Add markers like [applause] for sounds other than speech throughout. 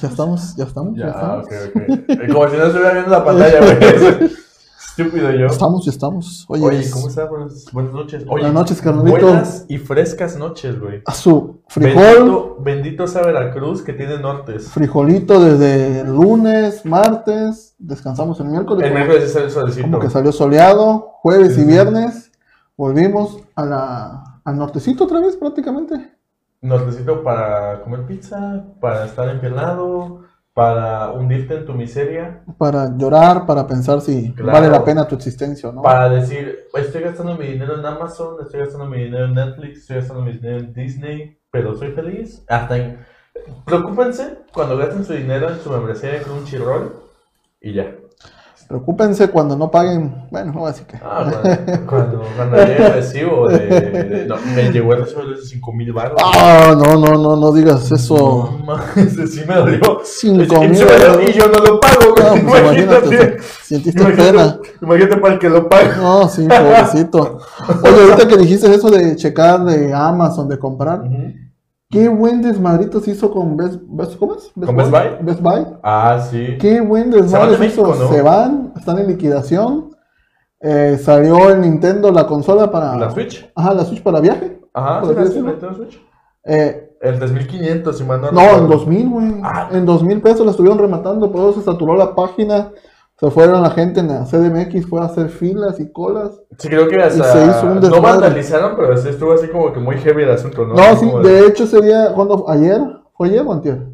ya estamos, ya estamos, ya, Ya, estamos. ok, ok. Como si no estuviera viendo la pantalla, güey. [laughs] Estúpido yo. Estamos, ya estamos. Oye, Oye, ¿cómo estás? Buenas, buenas noches. Oye, Buenas noches, carnalito. Buenas y frescas noches, güey. a su frijol, Bendito, bendito sea Veracruz que tiene nortes. frijolito desde lunes, martes, descansamos el miércoles. El como- miércoles es el solecito. Como que salió soleado, jueves Sí, y viernes, volvimos a la, al nortecito otra vez prácticamente. Nortecito para comer pizza, para estar empiernado, para hundirte en tu miseria, Para llorar, para pensar si Claro. vale la pena tu existencia no. para decir, estoy gastando mi dinero en Amazon, estoy gastando mi dinero en Netflix, estoy gastando mi dinero en Disney, pero soy feliz. Hasta en... Preocúpense cuando gasten su dinero en su membresía de Crunchyroll y ya. Preocúpense cuando no paguen, bueno, no voy a decir que. Ah, cuando, cuando, cuando llegue el recibo de, de- no, me llegó el recibo de esos 5 mil baros. Ah, no, no, no, no digas eso. No mames, sí me dolió. Cinco Y- y mil. Y yo no lo pago, güey. No, pues imagínate, imagínate. sentiste Imagínate, pena. imagínate para el que lo pague. No, sí, pobrecito. Oye, ahorita que dijiste eso de checar de Amazon, de comprar, qué buen desmadrito se hizo con Best, Best ¿cómo es? ¿Con Best Buy? Best Buy. Ah, sí. Qué buen Se desmadre de se hizo. Se van, están en liquidación. Eh, salió el Nintendo, la consola para. ¿La Switch? Ajá, la Switch para viaje. Ajá, ¿Por ¿sí la? Nintendo Switch? Eh, El 3500, si mal no no, recuerdo. en 2000, güey. Ah. En 2000 pesos la estuvieron rematando, por eso se saturó la página. Se fueron la gente en la CDMX, fue a hacer filas y colas. Sí, creo que hasta. se hizo un no vandalizaron, pero sí estuvo así como que muy heavy el asunto, ¿no? No, sí, de hecho ese día, cuando ¿Ayer? ¿Fue ayer o antier?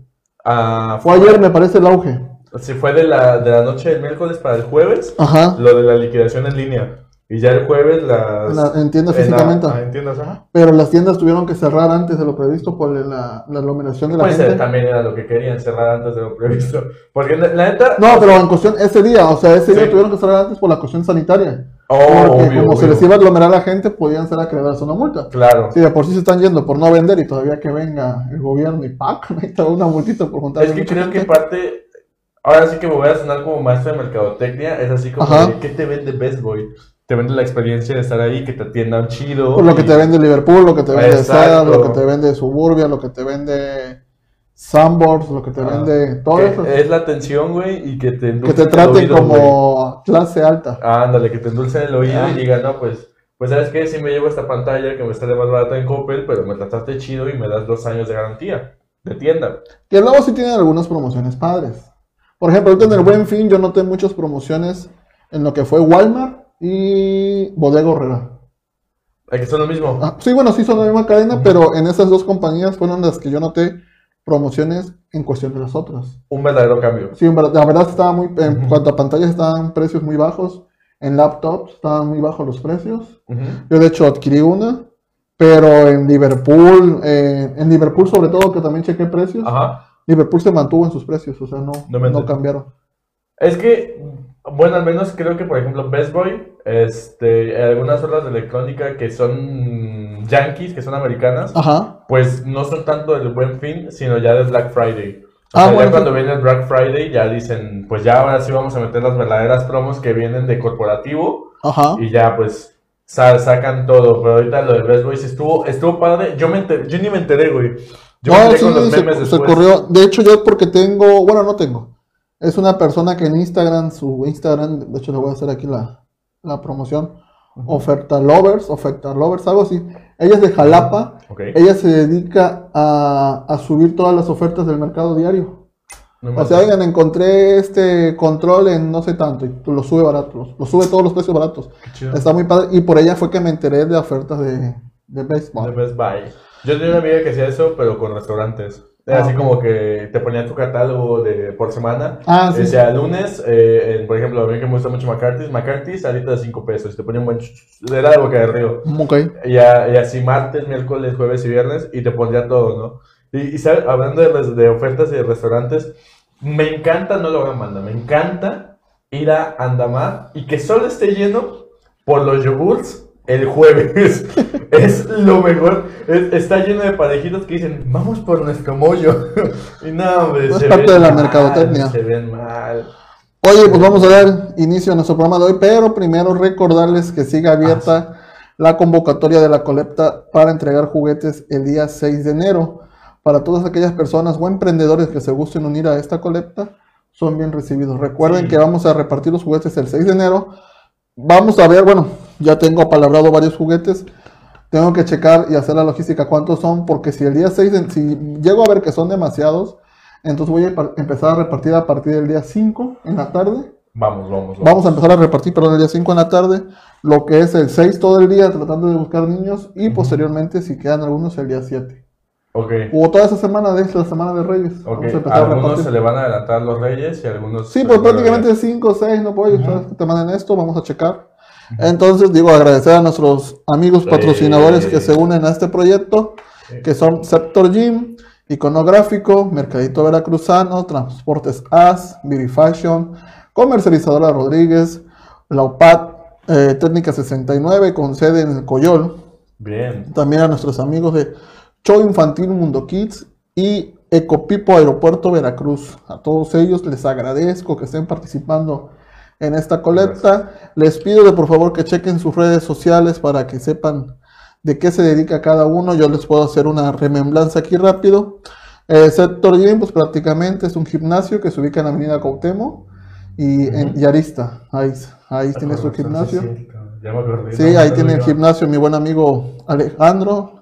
Ah, Fue ayer, me parece, el auge. Sí, fue de la, de la noche del miércoles para el jueves, Ajá. lo de la liquidación en línea. Y ya el jueves las... La- en tiendas en la- físicamente. ah, en tiendas, ajá. Pero las tiendas tuvieron que cerrar antes de lo previsto por la, la aglomeración de la Pues gente. también era lo que querían cerrar antes de lo previsto. Porque la neta... No, pero en cuestión, ese día, o sea, ese día tuvieron que cerrar antes por la cuestión sanitaria. Oh, porque obvio, como se les iba a aglomerar la gente, podían ser acreedores a una multa. Claro. Si de por sí se están yendo por no vender y todavía que venga el gobierno y ¡pac! [laughs] necesita una multita por juntar Es que creo que parte... Ahora sí que me voy a sonar como maestro de mercadotecnia. Es así como, de, ¿qué te vende Best Boy? Te vende la experiencia de estar ahí, que te atiendan chido. Por lo que te vende Liverpool, lo que te vende. Sears, lo que te vende Suburbia, lo que te vende Sambors, lo que te Ah, vende todo eso. Es la atención, güey, y que te Que te traten oído, como clase alta. Ándale, que te endulcen el oído Ah. y digan, no, pues, pues sabes qué, si me llevo esta pantalla que me sale más barata en Coppel, pero me trataste chido y me das dos años de garantía de tienda. Que luego sí tienen algunas promociones padres. Por ejemplo, ahorita en el Buen Fin yo noté muchas promociones en lo que fue Walmart y Bodega Horrera. Aquí son lo mismo. Ah, sí, bueno, sí son la misma cadena, pero en esas dos compañías fueron las que yo noté promociones en cuestión de las otras. Un verdadero cambio. Sí, la verdad estaba muy, en cuanto a pantallas estaban precios muy bajos, en laptops estaban muy bajos los precios. Yo de hecho adquirí una, pero en Liverpool, eh, en Liverpool sobre todo que también chequé precios, Ajá. Liverpool se mantuvo en sus precios, o sea, no, No cambiaron. Es que, bueno, al menos creo que, por ejemplo, Best Boy, este, algunas otras de electrónica que son yankees, que son americanas, Ajá. pues no son tanto del Buen Fin, sino ya del Black Friday. O Ah, sea, ya bueno, cuando viene el Black Friday ya dicen, pues ya ahora sí vamos a meter las verdaderas promos que vienen de corporativo Ajá. y ya pues sa- sacan todo. Pero ahorita lo de Best Boy sí estuvo, estuvo padre. Yo, me enteré- yo ni me enteré, güey. Yo me No, enteré sí, con los memes se después. corrió. De hecho, yo porque tengo, bueno, no tengo. Es una persona que en Instagram, su Instagram, de hecho le voy a hacer aquí la, la promoción. Oferta Lovers, Oferta Lovers, algo así. Ella es de Jalapa. Ok. Ella se dedica a, a subir todas las ofertas del mercado diario. No O sea, oigan, encontré este control en no sé tanto y tú lo sube barato, lo, sube todos los precios baratos. Está muy padre y por ella fue que me enteré de ofertas de, de Best De Buy. Best Buy. Yo tenía una amiga que hacía eso, pero con restaurantes. Era Ah, así como que te ponía tu catálogo de por semana. Ah, sí. Decía lunes, eh, en, por ejemplo, a mí que me gusta mucho McCarthy's, McCarthy's, salita de 5 pesos. Te ponía un buen. Era de boca de río. Ok. Y, a- y así martes, miércoles, jueves y viernes. Y te pondría todo, ¿no? Y, y ¿sabes? hablando de, de ofertas y de restaurantes, me encanta, no lo hagan manda, me encanta ir a Andamar y que solo esté lleno por los yogurts el jueves. [laughs] es lo mejor. Es- está lleno de parejitos que dicen, vamos por nuestro mollo. [laughs] y no, hombre, Es se parte ven de la mal, mercadotecnia. Se ven mal. Oye, pues vamos a dar inicio a nuestro programa de hoy, pero primero recordarles que sigue abierta la convocatoria de la colecta para entregar juguetes el día 6 de enero. para todas aquellas personas o emprendedores que se gusten unir a esta colecta, son bien recibidos. Recuerden Sí. que vamos a repartir los juguetes el 6 de enero. Vamos a ver, bueno, ya tengo apalabrado varios juguetes. Tengo que checar y hacer la logística cuántos son, porque si el día 6, de- si llego a ver que son demasiados, entonces voy a empezar a repartir a partir del día 5 en la tarde. Vamos, vamos, vamos. Vamos a empezar a repartir, perdón, el día 5 en la tarde, lo que es el 6 todo el día tratando de buscar niños y posteriormente, si quedan algunos, el día 7. Ok. O toda esa semana de la semana de Reyes. Ok, a a algunos se le van a adelantar los reyes y algunos... Sí, pues prácticamente 5 o 6, no puedo, Ujú. sabes que te manden esto, vamos a checar. Entonces, digo, agradecer a nuestros amigos Sí. patrocinadores que se unen a este proyecto, que son Sceptor Gym, Iconográfico, Mercadito Veracruzano, Transportes AS, Beauty Fashion, Comercializadora Rodríguez, Laupat, eh, Técnica 69 con sede en el Coyol, Bien. también a nuestros amigos de Show Infantil Mundo Kids y Ecopipo Aeropuerto Veracruz. A todos ellos les agradezco que estén participando en esta colecta. Les pido de por favor que chequen sus redes sociales para que sepan de qué se dedica cada uno. Yo les puedo hacer una remembranza aquí rápido. El Sector Gym, pues prácticamente es un gimnasio que se ubica en la Avenida Cautemo y en Yarista. Ahí, ahí tiene su gimnasio. Sí, ya me acordé. Sí, No, ahí tiene el gimnasio mi buen amigo Alejandro.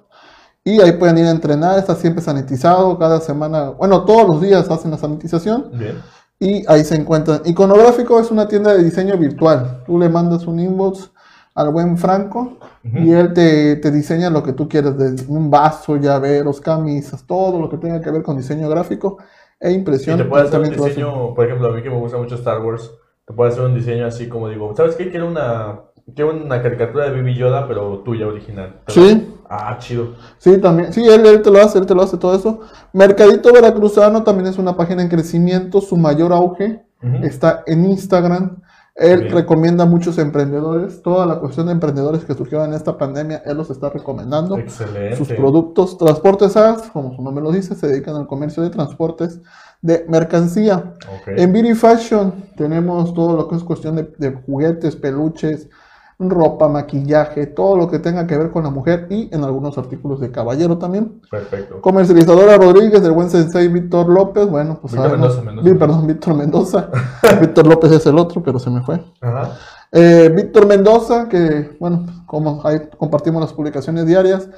Y ahí pueden ir a entrenar, está siempre sanitizado, cada semana, bueno, todos los días hacen la sanitización Bien. Y ahí se encuentran. Iconográfico es una tienda de diseño virtual. Tú le mandas un inbox al buen Franco y él te, te diseña lo que tú quieres, un vaso, llaveros, camisas, todo lo que tenga que ver con diseño gráfico e Y impresión. te puede hacer un diseño, por ejemplo, a mí que me gusta mucho Star Wars, te puede hacer un diseño así como digo, ¿sabes qué? Quiero una, quiero una caricatura de Baby Yoda, pero tuya original. ¿Te Sí. Ah, chido. Sí, también. Sí, él, él te lo hace, él te lo hace todo eso. Mercadito Veracruzano también es una página en crecimiento. Su mayor auge está en Instagram. Él Bien. recomienda a muchos emprendedores. Toda la cuestión de emprendedores que surgieron en esta pandemia, él los está recomendando. Excelente. Sus productos, Transportes AS, como su nombre lo dice, se dedican al comercio de transportes de mercancía. Ok. En Beauty Fashion tenemos todo lo que es cuestión de, de juguetes, peluches, ropa, maquillaje, todo lo que tenga que ver con la mujer y en algunos artículos de caballero también. Perfecto. Comercializadora Rodríguez, del buen sensei Víctor López, bueno, pues Víctor Mendoza, Mendoza. Perdón, Víctor Mendoza. [laughs] Víctor López es el otro, pero se me fue. Ajá. Eh, Víctor Mendoza, que bueno, como ahí compartimos las publicaciones diarias,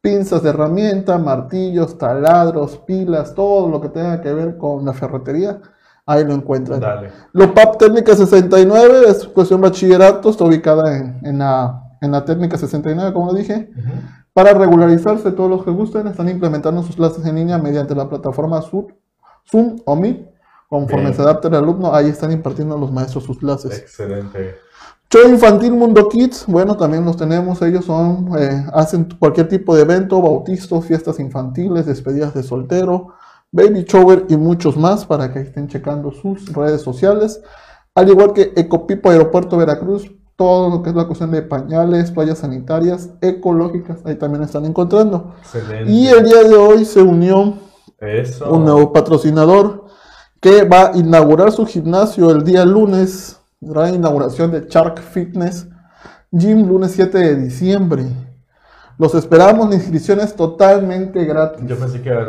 pinzas de herramienta, martillos, taladros, pilas, todo lo que tenga que ver con la ferretería, ahí lo encuentran. Dale. Lopap Técnica 69 es cuestión bachillerato, está ubicada en, en la, en la técnica 69, como dije. Para regularizarse, todos los que gusten están implementando sus clases en línea mediante la plataforma Zoom, o Meet. Conforme Bien. se adapte el alumno, ahí están impartiendo los maestros sus clases. Excelente. Show Infantil Mundo Kids, bueno, también los tenemos. Ellos son, eh, hacen cualquier tipo de evento, bautizo, fiestas infantiles, despedidas de soltero, baby shower y muchos más para que estén checando sus redes sociales. Al igual que Ecopipo Aeropuerto Veracruz, todo lo que es la cuestión de pañales, toallas sanitarias, ecológicas, ahí también están encontrando. Excelente. Y el día de hoy se unió Eso. un nuevo patrocinador que va a inaugurar su gimnasio el día lunes, gran inauguración de Shark Fitness Gym, lunes 7 de diciembre. Los esperamos, la inscripción es totalmente gratis. Yo pensé que era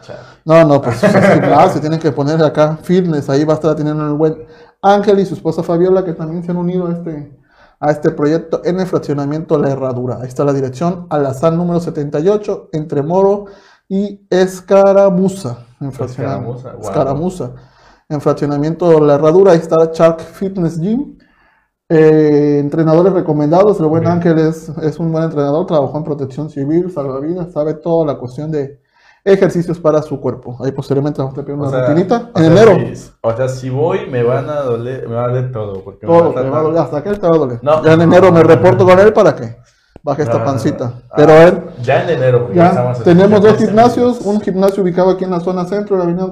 chale. No, no, pues es gimnasio, tienen que poner acá fitness, ahí va a estar teniendo el buen Ángel y su esposa Fabiola que también se han unido a este, a este proyecto en el fraccionamiento La Herradura. Ahí está la dirección, Alazán número 78, entre Moro y Escaramuza. En fraccionamiento. Escaramuza, wow. Escaramuza. En fraccionamiento La Herradura, ahí está Shark Fitness Gym. Eh, entrenadores recomendados, el buen Bien. Ángel es, es un buen entrenador, trabajó en protección civil, salvavidas, sabe toda la cuestión de ejercicios para su cuerpo. Ahí posteriormente vamos a pedir una O sea, rutinita o en enero. si- o sea, si voy, me van a doler, me va a doler todo. Porque me Todo, va a te va a doler, hasta que él te va a doler. No. ya en enero me reporto con él para que baje esta No, pancita. ah, Pero él, Ya en enero, ya tenemos dos gimnasios, un gimnasio ubicado aquí en la zona centro de la avenida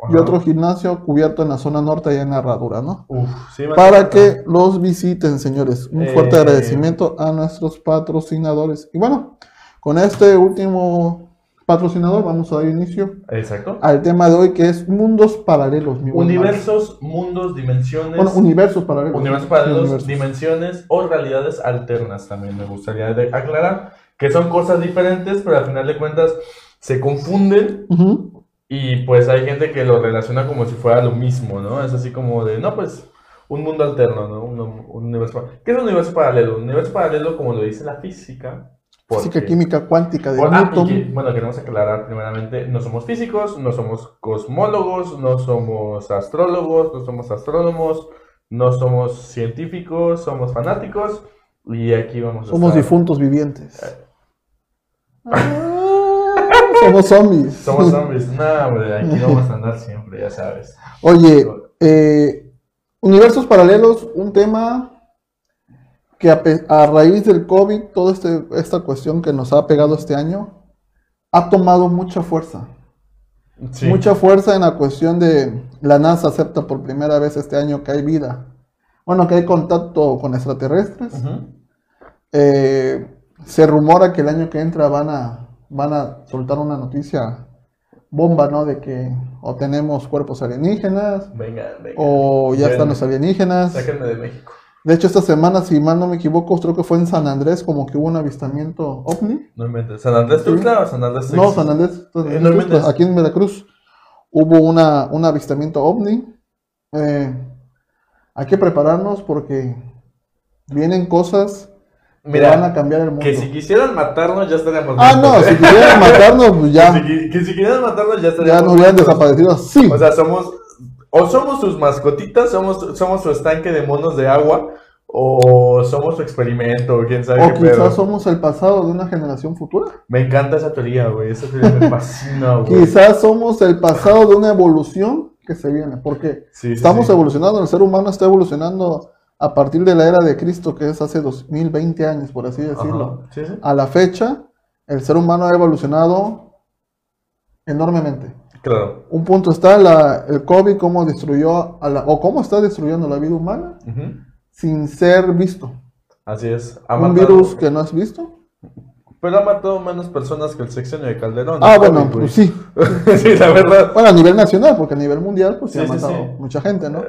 Cuauhtémoc y Ajá. otro gimnasio cubierto en la zona norte allá en la Herradura, ¿no? Uf, sí, Para que los visiten, señores. Un fuerte Eh. agradecimiento a nuestros patrocinadores. Y bueno, con este último patrocinador vamos a dar inicio. Exacto. al tema de hoy que es mundos paralelos. mi buen Universos, mundos, dimensiones. Bueno, universos paralelos. universos paralelos, universos. dimensiones o realidades alternas también me gustaría aclarar que son cosas diferentes, pero al final de cuentas se confunden Ujú. Y pues hay gente que lo relaciona como si fuera lo mismo, ¿no? Es así como de, no, pues un mundo alterno, ¿no? Un, un universo. ¿Qué es un universo paralelo? Un universo paralelo, como lo dice la física. Física, química, cuántica de Bueno, ah, Newton. que- bueno, queremos aclarar primeramente, no somos físicos, no somos cosmólogos, no somos astrólogos, no somos astrónomos, no somos científicos, somos fanáticos y aquí vamos a Somos estar- difuntos vivientes. Somos zombies. Somos zombies. No, hombre, aquí vamos a andar siempre, ya sabes. Oye, eh, universos paralelos, un tema que a, raíz del COVID, toda este, esta cuestión que nos ha pegado este año, ha tomado mucha fuerza. Sí. Mucha fuerza en la cuestión de la NASA acepta por primera vez este año que hay vida. Bueno, que hay contacto con extraterrestres. Eh, se rumora que el año que entra van a, van a soltar una noticia bomba, ¿no? De que o tenemos cuerpos alienígenas Venga, venga. o ya están los alienígenas. Sáquenme de México. De hecho, esta semana, si mal no me equivoco, creo que fue en San Andrés, como que hubo un avistamiento ovni. No inventes. ¿San Andrés Tuxtla o San Andrés No? San Andrés, Eh, no inventes. aquí en Veracruz, hubo una, un avistamiento ovni. Eh, hay que prepararnos porque vienen cosas que van a cambiar el mundo. que si quisieran matarnos ya estaríamos Ah, muertos, no, ¿eh? si quisieran matarnos, pues [laughs] Que ya, si, que si quisieran matarnos ya ya estaríamos nos hubieran desaparecido. Sí, O sea, somos. O somos sus mascotitas, somos, somos su estanque de monos de agua, o somos su experimento, quién sabe o qué quizás pedo. somos el pasado de una generación futura. Me encanta esa teoría, güey. Esa teoría me fascina, [laughs] güey. Quizás somos el pasado de una evolución que se viene, porque Sí, sí, estamos sí. evolucionando, el ser humano está evolucionando a partir de la era de Cristo, que es hace 2020 años, por así decirlo. Ajá. Sí, sí. A la fecha, el ser humano ha evolucionado enormemente. Claro. Un punto está la- el COVID, cómo destruyó, a la, o cómo está destruyendo la vida humana sin ser visto. Así es. Ha Un matado- virus que no has visto. Pero ha matado menos personas que el sexenio de Calderón. Ah, bueno, pues sí. [laughs] sí, la verdad. Bueno, a nivel nacional, porque a nivel mundial, pues se Sí, ha sí, matado sí. mucha gente, ¿no?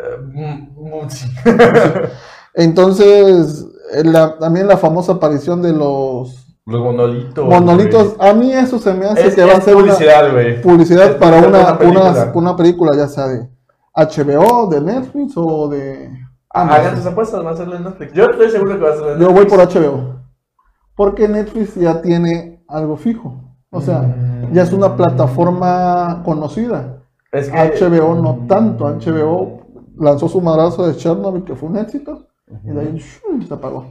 Sí. [laughs] Entonces, eh, la- también la famosa aparición de los Los monolitos. monolitos, a mí eso se me hace Es, que va a ser publicidad, güey. publicidad Es para una, una una, película. una película, ya sea de HBO, de Netflix o de Hagan sus apuestas, va a ser en Netflix. Yo estoy seguro que va a ser en Yo voy por Netflix. HBO. Porque Netflix ya tiene algo fijo. O sea, Mm. ya es una plataforma conocida. Es que... HBO no tanto. HBO lanzó su madrazo de Chernobyl, que fue un éxito. Y de ahí ¡shum! se apagó.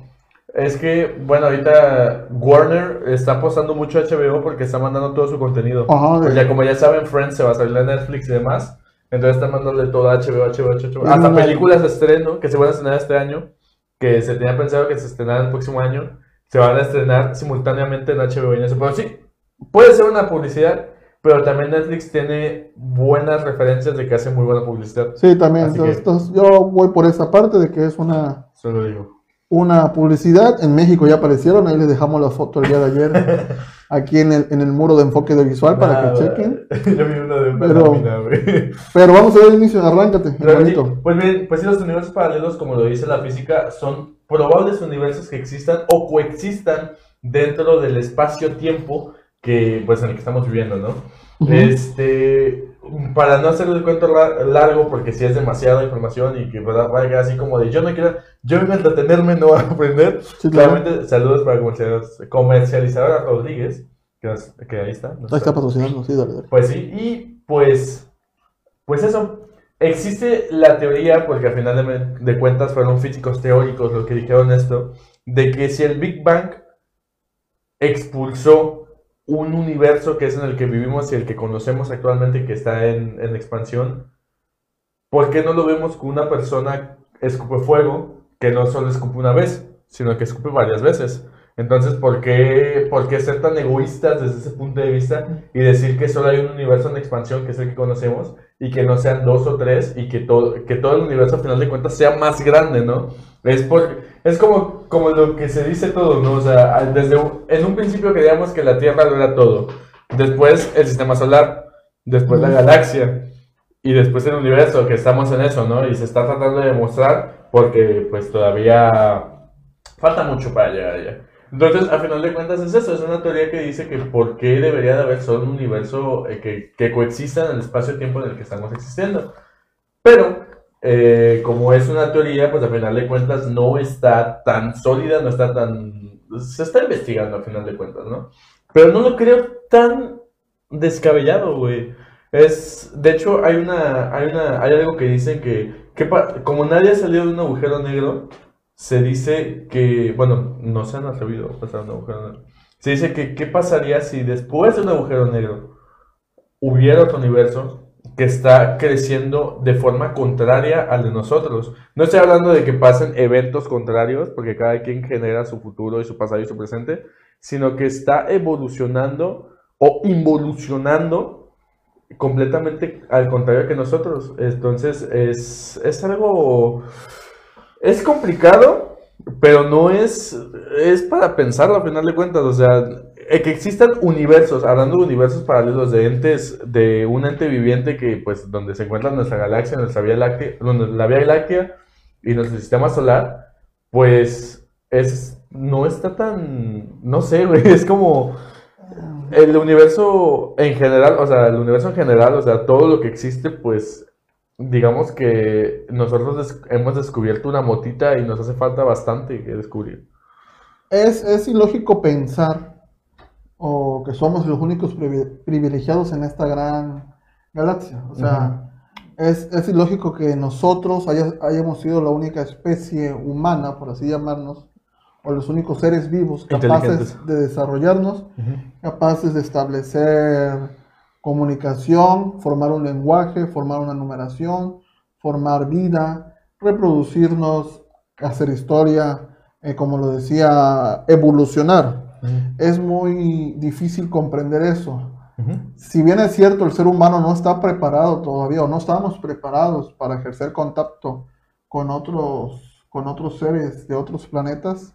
Es que, bueno, ahorita Warner está apostando mucho a HBO porque está mandando todo su contenido. Ajá, Porque como ya saben, Friends se va a salir en Netflix y demás. Entonces están mandándole todo a HBO, HBO, HBO. Hasta películas de estreno que se van a estrenar este año, que se tenía pensado que se estrenaran el próximo año, se van a estrenar simultáneamente en HBO y en eso. Pero sí, puede ser una publicidad, pero también Netflix tiene buenas referencias de que hace muy buena publicidad. Sí, también. Entonces, que- entonces, yo voy por esa parte de que es una, Solo digo. Una publicidad. En México ya aparecieron. Ahí les dejamos la foto el día de ayer. [laughs] aquí en el, en el muro de enfoque de visual para Nada, que chequen. [laughs] Yo vi uno de una Pero- güey. Pero vamos a ver el inicio. Arráncate. Pues bien, pues sí, los universos paralelos, como lo dice la física, son probables universos que existan o coexistan dentro del espacio-tiempo que, pues, en el que estamos viviendo, ¿no? Este, para no hacer el cuento la- largo, porque si es demasiada información y que vaya así como de yo no quiero, yo vengo a entretenerme, no a aprender. Sí, claro. Claramente, saludos para comercializ- comercializadora Rodríguez, que, ahí está. Ahí está patrocinando. Sí, dale, dale. pues sí, y pues, pues eso. Existe la teoría, porque al final de, de cuentas fueron físicos teóricos los que dijeron esto, de que si el Big Bang expulsó un universo que es en el que vivimos y el que conocemos actualmente que está en, en expansión, ¿por qué no lo vemos con una persona escupe fuego que no solo escupe una vez, sino que escupe varias veces? Entonces, ¿por qué, ¿por qué ser tan egoístas desde ese punto de vista y decir que solo hay un universo en expansión que es el que conocemos y que no sean dos o tres y que todo, que todo el universo al final de cuentas sea más grande, ¿no? Es, por, es como, como lo que se dice todo, ¿no? O sea, desde en un principio creíamos que la Tierra lo era todo, después el sistema solar, después la galaxia y después el universo, que estamos en eso, ¿no? Y se está tratando de demostrar porque pues todavía falta mucho para llegar allá. Entonces, a final de cuentas es eso, es una teoría que dice que por qué debería de haber solo un universo eh, que, que coexista en el espacio-tiempo en el que estamos existiendo. Pero, eh, como es una teoría, pues a final de cuentas no está tan sólida, no está tan... Se está investigando a final de cuentas, ¿no? Pero no lo creo tan descabellado, güey. Es, de hecho, hay una, hay una, hay algo que dicen que, que como nadie ha salido de un agujero negro, se dice que, bueno, no se han atrevido a pasar un agujero negro. Se dice que, ¿qué pasaría si después de un agujero negro hubiera otro universo que está creciendo de forma contraria al de nosotros? No estoy hablando de que pasen eventos contrarios, porque cada quien genera su futuro y su pasado y su presente, sino que está evolucionando o involucionando completamente al contrario que nosotros. Entonces es, es algo... Es complicado, pero no es... Es para pensarlo a final de cuentas. O sea, que existan universos, hablando de universos paralelos, de entes, de un ente viviente que, pues, donde se encuentra nuestra galaxia, nuestra Vía Láctea, la Vía Láctea y nuestro sistema solar, pues, es, no está tan, no sé, [laughs] güey, es como el universo en general, o sea, el universo en general, o sea, todo lo que existe, pues, digamos que nosotros hemos descubierto una motita y nos hace falta bastante que descubrir. Es, es ilógico pensar o que somos los únicos privi- privilegiados en esta gran galaxia. O sea, es, es ilógico que nosotros haya- hayamos sido la única especie humana, por así llamarnos, o los únicos seres vivos capaces de desarrollarnos, capaces de establecer comunicación, formar un lenguaje, formar una numeración, formar vida, reproducirnos, hacer historia, eh, como lo decía, evolucionar. Es muy difícil comprender eso. Si bien es cierto, el ser humano no está preparado todavía, o no estamos preparados para ejercer contacto con otros, con otros seres de otros planetas,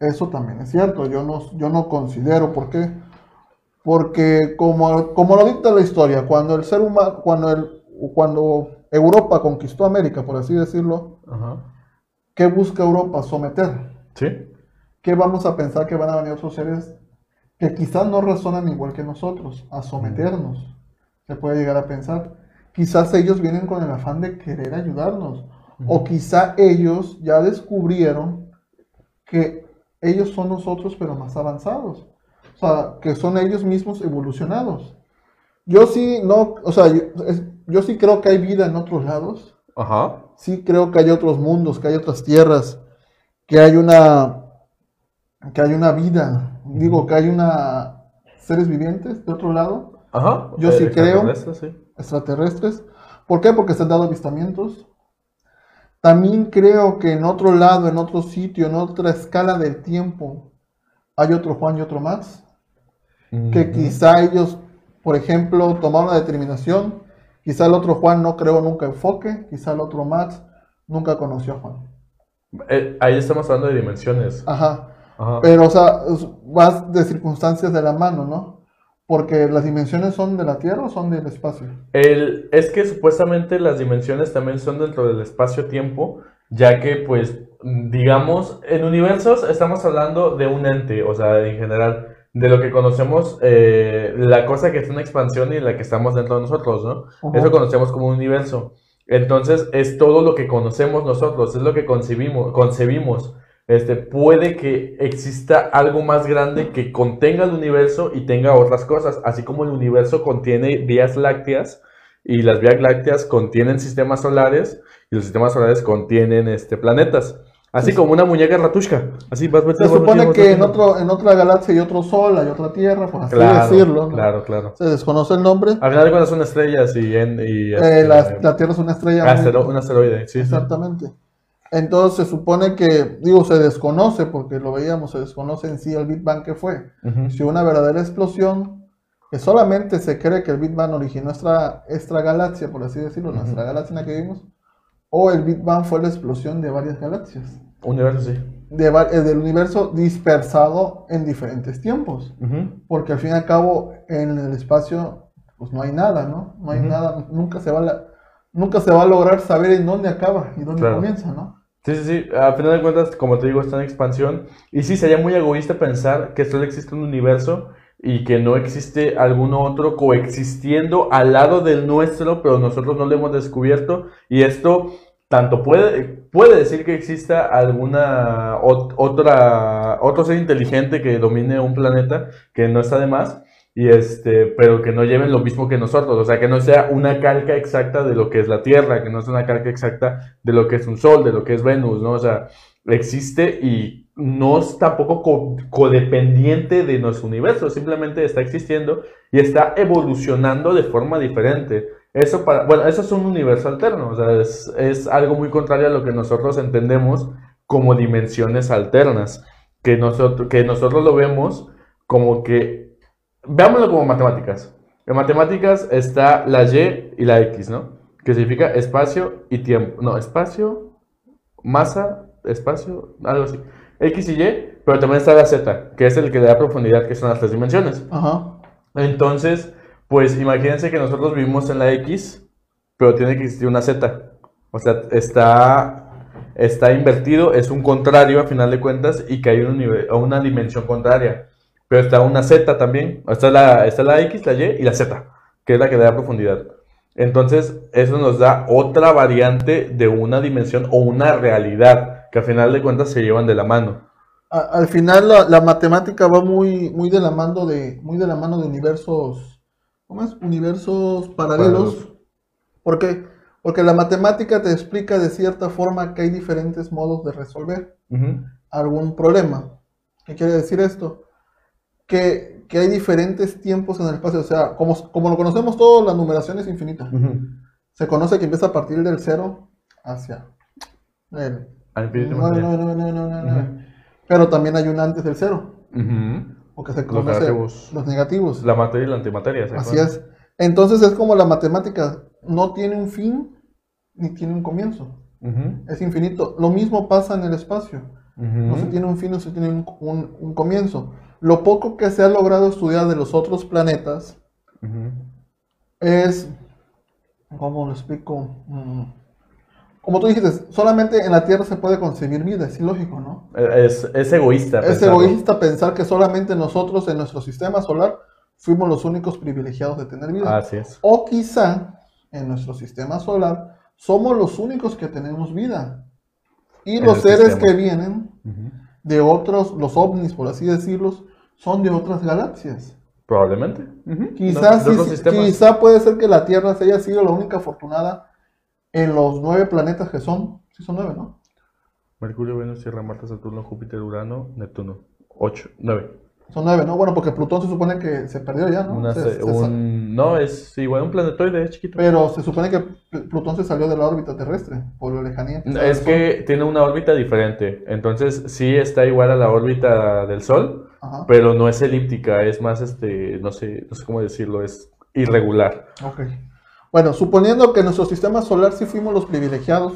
eso también es cierto. Yo no, yo no considero, ¿por qué? Porque como, como lo dicta la historia, cuando el ser humano, cuando, el, cuando Europa conquistó América, por así decirlo, Ajá. ¿qué busca Europa? Someter. Sí. ¿Qué vamos a pensar que van a venir otros seres que quizás no razonan igual que nosotros, a someternos? Se puede llegar a pensar. Quizás ellos vienen con el afán de querer ayudarnos. O quizá ellos ya descubrieron que ellos son nosotros, pero más avanzados. O sea, que son ellos mismos evolucionados. Yo sí, no, o sea, yo, es- yo sí creo que hay vida en otros lados Ajá. sí creo que hay otros mundos, que hay otras tierras, que hay una que hay una vida, digo que hay una seres vivientes de otro lado, Ajá. Yo sí creo. extraterrestres, sí. extraterrestres. ¿Por qué? Porque se han dado avistamientos. También creo que en otro lado, en otro sitio, en otra escala del tiempo, hay otro Juan y otro Max, que quizá ellos, por ejemplo, tomaron la determinación, quizá el otro Juan no creó nunca enfoque, quizá el otro Max nunca conoció a Juan. Eh, ahí estamos hablando de dimensiones. Ajá. Ajá. Pero, o sea, es- vas de circunstancias de la mano, ¿no? Porque las dimensiones son de la Tierra o son del espacio. El, es que supuestamente las dimensiones también son dentro del espacio-tiempo, ya que, pues, digamos, en universos estamos hablando de un ente, o sea, en general, de lo que conocemos, eh, la cosa que está en expansión y la que estamos dentro de nosotros, ¿no? Ajá. Eso conocemos como un universo. Entonces, es todo lo que conocemos nosotros, es lo que concebimos, concebimos. Este, puede que exista algo más grande que contenga el universo y tenga otras cosas, así como el universo contiene vías lácteas y las vías lácteas contienen sistemas solares y los sistemas solares contienen este, planetas. Así Sí. como una muñeca ratushka. Así vas Se vas supone que en, otro, en otra galaxia hay otro Sol, hay otra Tierra, por así Claro, decirlo. ¿no? claro, claro. Se desconoce el nombre. Al final de cuentas son estrellas y... En, y Eh, este, la, la Tierra es una estrella. astero- un asteroide, sí, sí. Entonces se supone que, digo, se desconoce, porque lo veíamos, se desconoce en sí el Big Bang que fue. Si una verdadera explosión, que solamente se cree que el Big Bang originó esta, esta galaxia, por así decirlo, nuestra galaxia en la que vivimos, o el Big Bang fue la explosión de varias galaxias, Universo, sí. de, eh, del universo dispersado en diferentes tiempos. Porque al fin y al cabo, en el espacio, pues no hay nada, ¿no? No hay nada, nunca se va a la- nunca se va a lograr saber en dónde acaba y dónde Claro. comienza, ¿no? Sí, sí, sí. A final de cuentas, como te digo, está en expansión. Y sí, sería muy egoísta pensar que solo existe un universo y que no existe algún otro coexistiendo al lado del nuestro, pero nosotros no lo hemos descubierto. Y esto tanto puede, puede decir que exista alguna otra, otro ser inteligente que domine un planeta, que no está de más, y este, pero que no lleven lo mismo que nosotros, o sea, que no sea una calca exacta de lo que es la Tierra, que no sea una calca exacta de lo que es un Sol, de lo que es Venus, ¿no? O sea, existe y no es tampoco codependiente de nuestro universo, simplemente está existiendo y está evolucionando de forma diferente. Eso para, bueno, eso es un universo alterno, o sea, es, es, algo muy contrario a lo que nosotros entendemos como dimensiones alternas, que nosotros, que nosotros lo vemos como que, veámoslo como matemáticas. En matemáticas está la Y y la X, ¿no? Que significa espacio y tiempo. No, espacio, masa, espacio, algo así. X y Y, pero también está la Z, que es el que le da profundidad, que son las tres dimensiones. Ajá. Entonces, pues imagínense que nosotros vivimos en la X, pero tiene que existir una Z. O sea, está, está invertido, es un contrario a final de cuentas y que hay una, una dimensión contraria. Pero está una Z también. Está la, está la X, la Y y la Z, que es la que da profundidad. Entonces, eso nos da otra variante de una dimensión o una realidad, que a final de cuentas se llevan de la mano. al final la, matemática va muy, muy, de la mano de, muy de la mano de universos ¿cómo es? universos paralelos. ¿Por qué? Porque la matemática te explica de cierta forma que hay diferentes modos de resolver algún problema. ¿Qué quiere decir esto? Que, hay diferentes tiempos en el espacio. O sea, como, como lo conocemos todos, la numeración es infinita. Se conoce que empieza a partir del cero hacia el... No, no, no, no, no, Pero también hay un antes del cero o que se conoce los negativos. Los negativos. La materia y la antimateria. Así es. Entonces es como la matemática, no tiene un fin ni tiene un comienzo. Es infinito. Lo mismo pasa en el espacio. No se tiene un fin, no se tiene un, comienzo. Lo poco que se ha logrado estudiar de los otros planetas es, ¿cómo lo explico? Mm, como tú dijiste, solamente en la Tierra se puede concebir vida, es ilógico, ¿no? Es, egoísta. Es egoísta pensar que solamente nosotros en nuestro sistema solar fuimos los únicos privilegiados de tener vida. Así es. O quizá en nuestro sistema solar somos los únicos que tenemos vida. Y los seres que vienen de otros, los ovnis, por así decirlo, son de otras galaxias. Probablemente. Quizás, quizá puede ser que la Tierra se haya sido la única afortunada en los nueve planetas que son, sí son nueve, ¿no? Mercurio, Venus, Tierra, Marte, Saturno, Júpiter, Urano, Neptuno. Ocho, nueve. Son nueve, ¿no? Bueno, porque Plutón se supone que se perdió ya, ¿no? no, es igual un planetoide, es chiquito. Pero se supone que Plutón se salió de la órbita terrestre por la lejanía. Es que tiene una órbita diferente. Entonces, sí está igual a la órbita del Sol, pero no es elíptica, es más, este, no sé, no sé cómo decirlo, es irregular. Ok. Bueno, suponiendo que nuestro sistema solar sí fuimos los privilegiados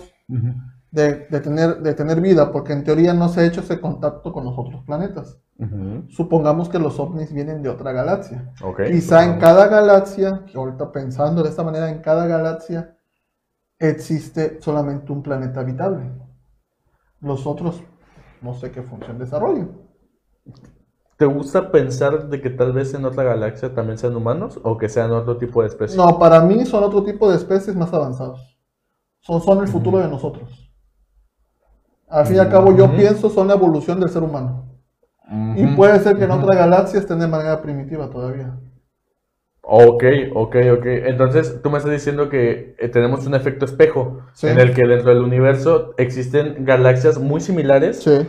de, tener, de tener vida, porque en teoría no se ha hecho ese contacto con los otros planetas. Supongamos que los ovnis vienen de otra galaxia. Quizá en cada galaxia, que ahorita pensando de esta manera, en cada galaxia existe solamente un planeta habitable. Los otros no sé qué función desarrollan. ¿Te gusta pensar de que tal vez en otra galaxia también sean humanos o que sean otro tipo de especies? No, para mí son otro tipo de especies más avanzados. Son, son el futuro de nosotros. Al fin y al cabo, yo pienso son la evolución del ser humano. Y puede ser que en otra galaxia estén de manera primitiva todavía. Ok, ok, ok. Entonces tú me estás diciendo que eh, tenemos un efecto espejo en el que dentro del universo existen galaxias muy similares. Sí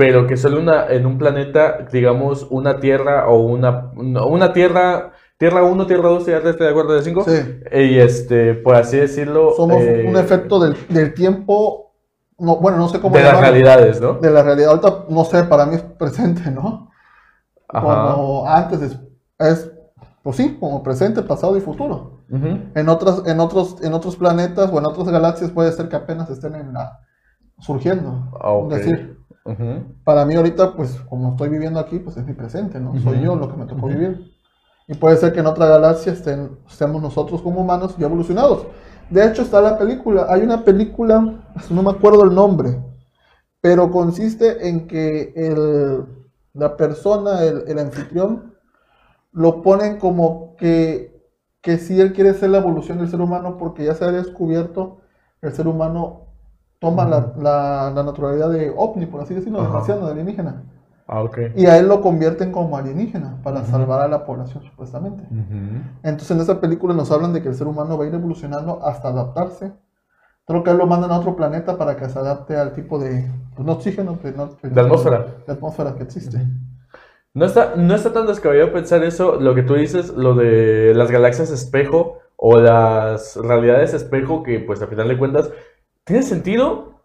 pero que solo una, en un planeta, digamos, una Tierra o una, una Tierra, Tierra 1, Tierra 2, ¿ya de acuerdo de 5? Sí. Y este, por así decirlo... Somos eh, un efecto del, del tiempo, no, bueno, no sé cómo... De las realidades, ¿no? De la realidad, ahorita, no sé, para mí es presente, ¿no? Ajá. Como antes es, es, pues sí, como presente, pasado y futuro. en, otras, en, otros, en otros planetas o en otras galaxias puede ser que apenas estén en la, surgiendo. Ah, okay. Es decir, para mí ahorita, pues como estoy viviendo aquí, pues es mi presente, ¿no? Soy yo lo que me tocó vivir. Y puede ser que en otra galaxia estén, estemos nosotros como humanos ya evolucionados. De hecho, está la película. Hay una película, no me acuerdo el nombre. pero consiste en que el, la persona, el, el anfitrión, lo ponen como que, que si él quiere ser la evolución del ser humano porque ya se ha descubierto el ser humano toma la, la, la naturalidad de ovni, por así decirlo, de marciano, de alienígena. Ah, ok. Y a él lo convierten como alienígena para salvar a la población, supuestamente. Entonces en esa película nos hablan de que el ser humano va a ir evolucionando hasta adaptarse. Creo que a él lo mandan a otro planeta para que se adapte al tipo de, pues, no oxígeno, de, no- De atmósfera. de atmósfera que existe. No está, no está tan descabellado pensar eso, lo que tú dices, lo de las galaxias espejo o las realidades espejo, que pues al final de cuentas, ¿tiene sentido?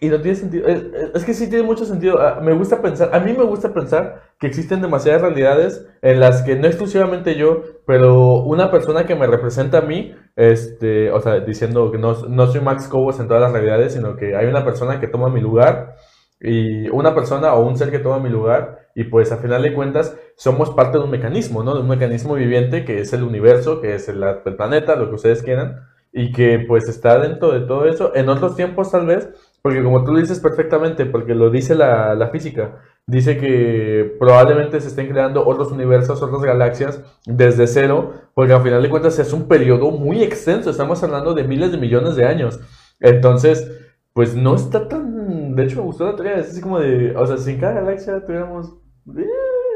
Y no tiene sentido. Es, es- que sí tiene mucho sentido. Ah, Me gusta pensar, a mí me gusta pensar que existen demasiadas realidades en las que no exclusivamente yo, pero una persona que me representa a mí, este, o sea, diciendo que no, no soy Max Cobos en todas las realidades, sino que hay una persona que toma mi lugar y una persona o un ser que toma mi lugar y pues a final de cuentas somos parte de un mecanismo, ¿no? De un mecanismo viviente que es el universo, que es el, el planeta, lo que ustedes quieran y que pues está dentro de todo eso en otros tiempos tal vez, porque como tú lo dices perfectamente, porque lo dice la, la física, dice que probablemente se estén creando otros universos, otras galaxias desde cero, porque al final de cuentas es un periodo muy extenso, estamos hablando de miles de millones de años. Entonces, pues no está tan. De hecho, me gustó la teoría. Es así como de. O sea, si en cada galaxia tuviéramos. eh,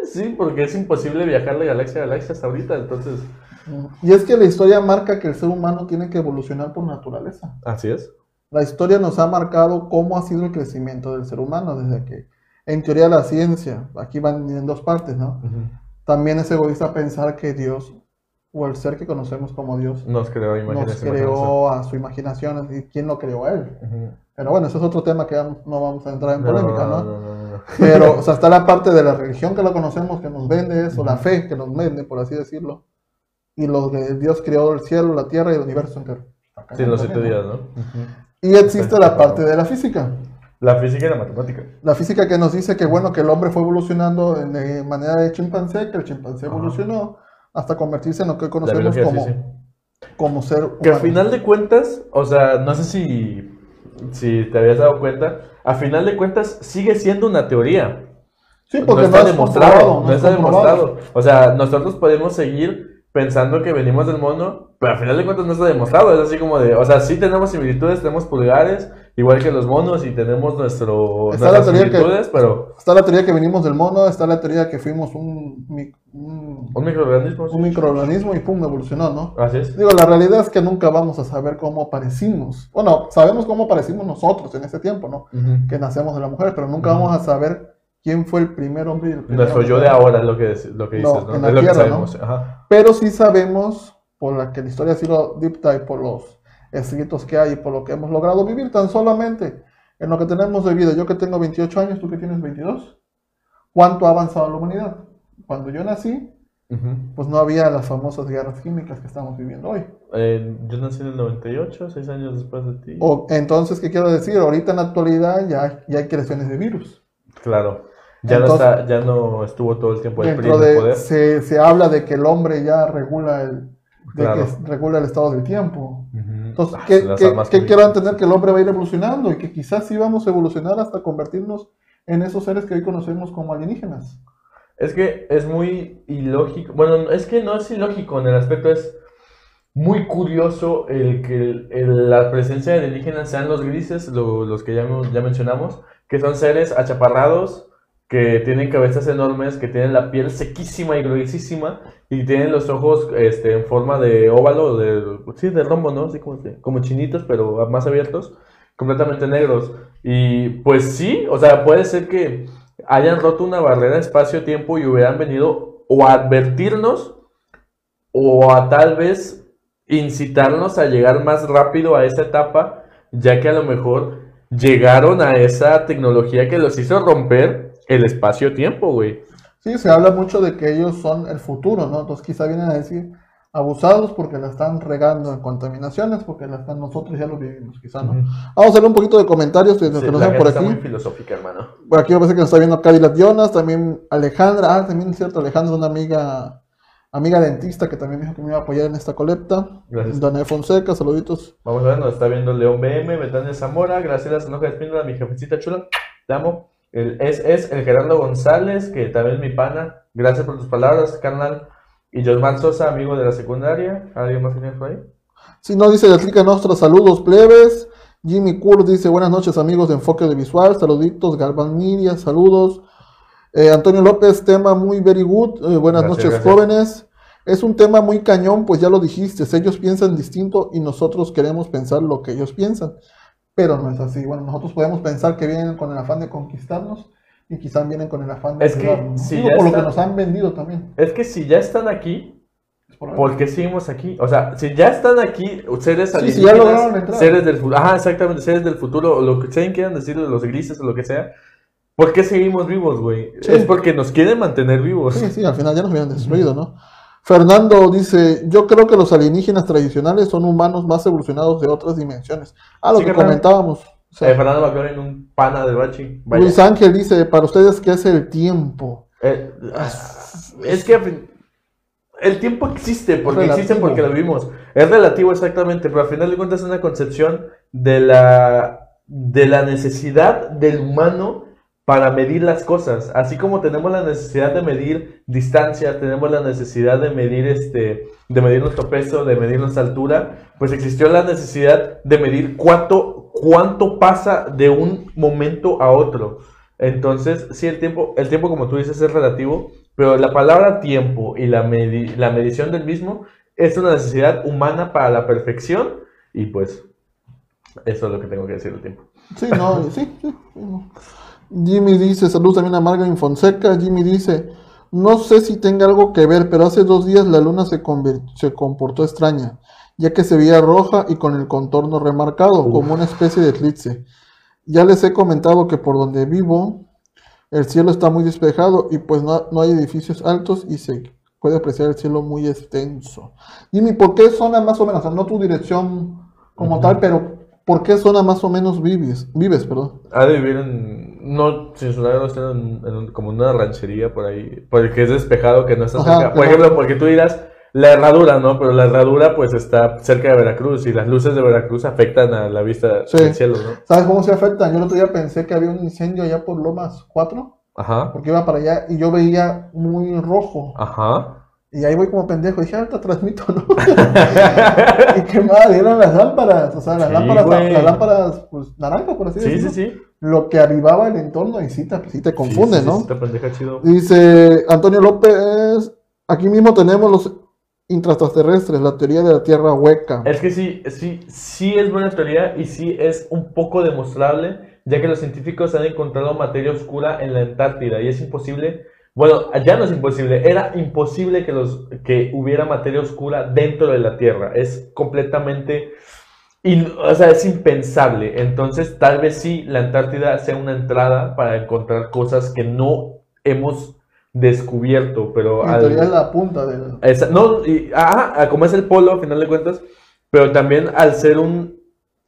sí, porque es imposible viajar de galaxia a galaxia hasta ahorita. Entonces. Y es que la historia marca que el ser humano tiene que evolucionar por naturaleza. Así es. La historia nos ha marcado cómo ha sido el crecimiento del ser humano desde que, en teoría, la ciencia, aquí van en dos partes, ¿no? También es egoísta pensar que Dios, o el ser que conocemos como Dios, Nos creó nos creó a su imaginación y quién lo creó a él. Pero bueno, eso es otro tema que no vamos a entrar en polémica, ¿no? no, no, no. Pero, o sea, está la parte de la religión que lo conocemos, que nos vende eso, la fe que nos vende, por así decirlo. Y lo que Dios creó el cielo, la tierra y el universo entero. Sí, en los siete días, ¿no? ¿no? Y existe la parte de la física. La física y la matemática. La física que nos dice que, bueno, que el hombre fue evolucionando de manera de chimpancé, que el chimpancé Ajá. evolucionó hasta convertirse en lo que hoy conocemos como, sí, sí. como ser Que al humano. final de cuentas, o sea, no sé si, si te habías dado cuenta, a final de cuentas sigue siendo una teoría. Sí, no porque está no es demostrado, no, es está demostrado. O sea, nosotros podemos seguir pensando que venimos del mono, pero al final de cuentas no está demostrado. Es así como de, o sea, sí tenemos similitudes, tenemos pulgares, igual que los monos, y tenemos nuestro, Está nuestras que- similitudes, pero Está la teoría que venimos del mono, está la teoría que fuimos un, un, un microorganismo. sí. un microorganismo y pum, evolucionó, ¿no? Así es. Digo, la realidad es que nunca vamos a saber cómo parecimos. Bueno, sabemos cómo parecimos nosotros en ese tiempo, ¿no? Que nacemos de la mujer, pero nunca vamos a saber quién fue el primer hombre y el primer Nuestro yo de ahora es lo que, es- lo que No, dices, ¿no? en la es lo que Tierra, sabemos. Ajá. Pero sí sabemos, por la que la historia así lo dicta y por los escritos que hay y por lo que hemos logrado vivir tan solamente en lo que tenemos de vida. Yo que tengo 28 años, tú que tienes 22. ¿Cuánto ha avanzado la humanidad? Cuando yo nací, Ujú. pues no había las famosas guerras químicas que estamos viviendo hoy. Eh, yo nací en el 98, seis años después de ti. O, entonces, ¿qué quiero decir? Ahorita en la actualidad ya, ya hay creaciones de virus. Claro. Ya, Entonces- no está, ya no estuvo todo el tiempo el PRI en el de, poder. se, se habla de que el hombre ya regula el, de Claro. que regula el estado del tiempo. Ujú. Entonces, Ah, ¿qué, las qué- armas qué químicas. quiero entender? Que el hombre va a ir evolucionando y que quizás sí vamos a evolucionar hasta convertirnos en esos seres que hoy conocemos como alienígenas. Es que es muy ilógico. Bueno, es que no es ilógico en el aspecto, es muy curioso el que el- el- la presencia de alienígenas sean los grises, lo- los que ya, ya mencionamos, que son seres achaparrados, que tienen cabezas enormes, que tienen la piel sequísima y gruesísima, y tienen los ojos este, en forma de óvalo, de, sí, de rombo, ¿no? Así como, como chinitos, pero más abiertos, completamente negros. Y pues sí, o sea, puede ser que hayan roto una barrera espacio-tiempo y hubieran venido o a advertirnos o a tal vez incitarnos a llegar más rápido a esa etapa, ya que a lo mejor llegaron a esa tecnología que los hizo romper el espacio-tiempo, güey. Sí, se habla mucho de que ellos son el futuro, ¿no? Entonces quizá vienen a decir abusados porque la están regando en contaminaciones, porque la están nosotros ya lo vivimos, quizá, ¿no? Vamos a ver un poquito de comentarios Sí, que nos gente por está aquí. muy filosófica, hermano. Por aquí parece que nos está viendo Cadillac Jonas, también Alejandra, ah, también es cierto, Alejandra, una amiga, amiga dentista que también dijo que me iba a apoyar en esta colecta. Gracias. Danae Fonseca, saluditos. Vamos a ver, nos está viendo León BM, Betania Zamora, Graciela Sanoja Espínola, mi jefecita chula. Te amo. El, es, es el Gerardo González, que también es mi pana. Gracias por tus palabras, carnal. Y Josman Sosa, amigo de la secundaria. ¿Alguien más que tiene por ahí? Si no, dice la clica nuestra, saludos plebes. Jimmy Kurt dice buenas noches amigos de Enfoque de Visual, saluditos, Galvan Miria, saludos. Eh, Antonio López, tema muy very good, eh, buenas Gracias, noches gracias. jóvenes. Es un tema muy cañón, pues ya lo dijiste, ellos piensan distinto y nosotros queremos pensar lo que ellos piensan, pero no es así. Bueno, nosotros podemos pensar que vienen con el afán de conquistarnos y quizás vienen con el afán de Es que si Digo, ya por lo que nos han vendido también. Es que si ya están aquí, Es por algo. ¿por qué seguimos aquí? O sea, si ya están aquí, seres Sí, si ya alienígenas, lograron entrar. seres del futuro, ajá, exactamente, seres del futuro, o lo que ustedes quieran decir de los grises o lo que sea, ¿por qué seguimos vivos, güey? Sí. Es porque nos quieren mantener vivos. Sí, sí, al final ya nos habían destruido, ¿no? Fernando dice, yo creo que los alienígenas tradicionales son humanos más evolucionados de otras dimensiones. Ah, lo Sí, que comentábamos. O sea, Eh, Fernando McLaurin, un pana de Bachi. Vaya. Luis Ángel dice, para ustedes, ¿qué es el tiempo? Eh, es que el tiempo existe porque relativo. existe porque lo vivimos. Es relativo exactamente, pero al final de cuentas es una concepción de la, de la necesidad del humano para medir las cosas. Así como tenemos la necesidad de medir distancia, tenemos la necesidad de medir este, de medir nuestro peso, de medir nuestra altura, pues existió la necesidad de medir cuánto, cuánto pasa de un momento a otro. Entonces, sí, el tiempo, el tiempo, como tú dices, es relativo, pero la palabra tiempo y la, medi- la medición del mismo es una necesidad humana para la perfección y pues eso es lo que tengo que decir del tiempo. Sí, no, sí, sí, sí, no. Jimmy dice, saludos también a Margaret Fonseca. Jimmy dice, no sé si tenga algo que ver, pero hace dos días la luna se, se comportó extraña, ya que se veía roja y con el contorno remarcado, Uf. como una especie de eclipse. Ya les he comentado que por donde vivo, el cielo está muy despejado y pues no, no hay edificios altos y se puede apreciar el cielo muy extenso. Jimmy, ¿por qué zona más o menos? O sea, no tu dirección como tal, pero ¿por qué zona más o menos vives? Vives, perdón. Ha de vivir en. No, sin sonar no estar en, en como una ranchería por ahí. Porque es despejado, que no está cerca. Por ejemplo, porque tú dirás la herradura, ¿no? Pero la herradura, pues está cerca de Veracruz y las luces de Veracruz afectan a la vista Sí. del cielo, ¿no? ¿Sabes cómo se afectan? Yo el otro día pensé que había un incendio allá por Lomas 4, Ajá. porque iba para allá y yo veía muy rojo. Ajá. Y ahí voy como pendejo, dije, ahorita transmito, ¿no? [laughs] y qué mal, eran las lámparas, o sea, las Sí, lámparas, güey. las lámparas, pues, naranjas, por así Sí, sí, decirlo. sí. Lo que avivaba el entorno y sí te, sí te confunde, Sí, sí, ¿no? sí, pendeja chido. Dice Antonio López, aquí mismo tenemos los intraterrestres, la teoría de la Tierra hueca. Es que sí, sí, sí es buena teoría y sí es un poco demostrable, ya que los científicos han encontrado materia oscura en la Antártida y es imposible, bueno, ya no es imposible, era imposible que, los, que hubiera materia oscura dentro de la Tierra, es completamente, o sea, es impensable, entonces tal vez sí la Antártida sea una entrada para encontrar cosas que no hemos descubierto, pero En al- teoría es la punta. Esa- no, y, ajá, como es el polo, a final de cuentas, pero también al ser un,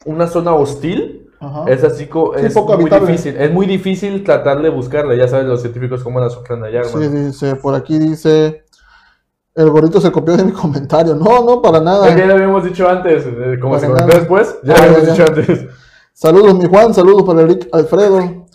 una zona hostil, Ajá. es así, Sí, es muy habitable. difícil, es muy difícil tratar de buscarla, ya sabes los científicos cómo la sufren allá, Sí, dice, por aquí dice, el gorrito se copió de mi [laughs] comentario. No, no, para nada. Ya lo habíamos dicho antes, eh, como se comentó después, ya Ah, lo habíamos ya, dicho antes. Saludos, mi Juan, saludos para Eric Alfredo.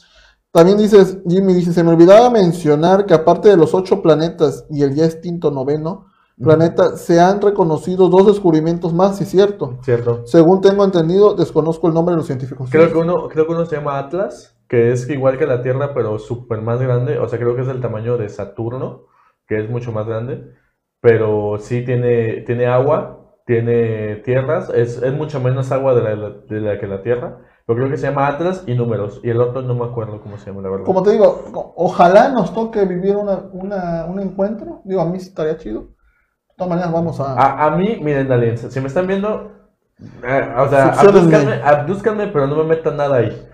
También dices, Jimmy dice, se me olvidaba mencionar que aparte de los ocho planetas y el ya extinto noveno planeta, se han reconocido dos descubrimientos más, sí es cierto. Cierto. Según tengo entendido, desconozco el nombre de los científicos. Creo que uno, creo que uno se llama Atlas, que es igual que la Tierra, pero súper más grande. O sea, creo que es del tamaño de Saturno, que es mucho más grande. Pero sí tiene, tiene agua, tiene tierras, es, es mucho menos agua de la, de la que la Tierra. Pero creo que se llama Atlas y números. Y el otro no me acuerdo cómo se llama, la verdad. Como te digo, ojalá nos toque vivir una, una- un encuentro. Digo, a mí estaría chido. De todas maneras, vamos a... A, a mí, miren, aliens, si me están viendo, eh, o sea, abdúzcanme, abdúzcanme, pero no me metan nada ahí.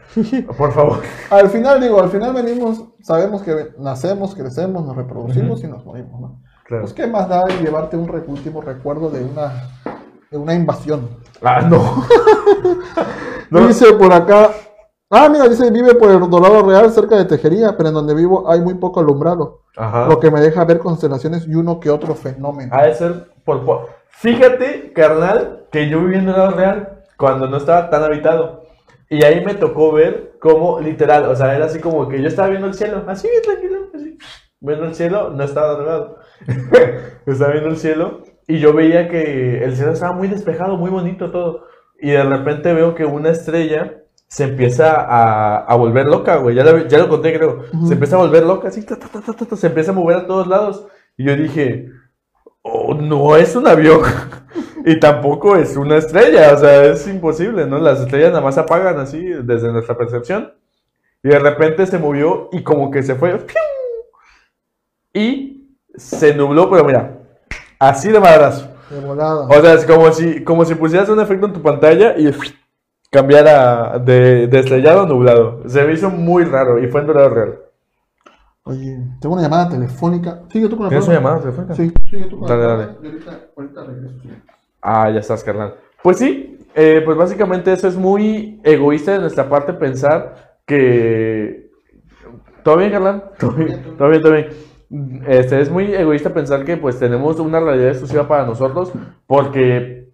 Por favor. [laughs] Al final, digo, al final venimos, sabemos que nacemos, crecemos, nos reproducimos y nos morimos, ¿no? Claro. Pues qué más da llevarte un último recuerdo de una, de una invasión. Ah, no. [laughs] [laughs] No. Dice por acá, ah, mira, dice, vive por el Dorado Real, cerca de Tejería, pero en donde vivo hay muy poco alumbrado, Ajá. lo que me deja ver constelaciones y uno que otro fenómeno. Ha de ser por, por- Fíjate, carnal, que yo viví en el lado real cuando no estaba tan habitado. Y ahí me tocó ver cómo, literal, o sea, era así como que yo estaba viendo el cielo, así, tranquilo, así. Viendo el cielo, no estaba drogado. [laughs] estaba viendo el cielo y yo veía que el cielo estaba muy despejado, muy bonito todo. Y de repente veo que una estrella se empieza a, a volver loca, güey. Ya, lo- ya lo conté, creo. Se empieza a volver loca, así, ta, ta, ta, ta, ta, ta, se empieza a mover a todos lados. Y yo dije, oh, no es un avión. [laughs] y tampoco es una estrella, o sea, es imposible, ¿no? Las estrellas nada más apagan así desde nuestra percepción. Y de repente se movió y como que se fue. Y se nubló, pero mira, así de madrazo. De volada. O sea, es como si, como si pusieras un efecto en tu pantalla y cambiara de, de estrellado a nublado. Se me hizo muy raro y fue en dorado real. Oye, tengo una llamada telefónica. Sigue tú con la ¿Tienes una llamada telefónica? Sí, sigue tú con Dale, la dale. y ahorita, ahorita regreso. sí. Ah, ya estás, carnal. Pues sí, eh, pues básicamente eso es muy egoísta de nuestra parte pensar que... ¿Todo bien, carnal? [laughs] ¿Todo bien? ¿Todo bien? ¿Todo bien? Este, es muy egoísta pensar que pues tenemos una realidad exclusiva para nosotros porque,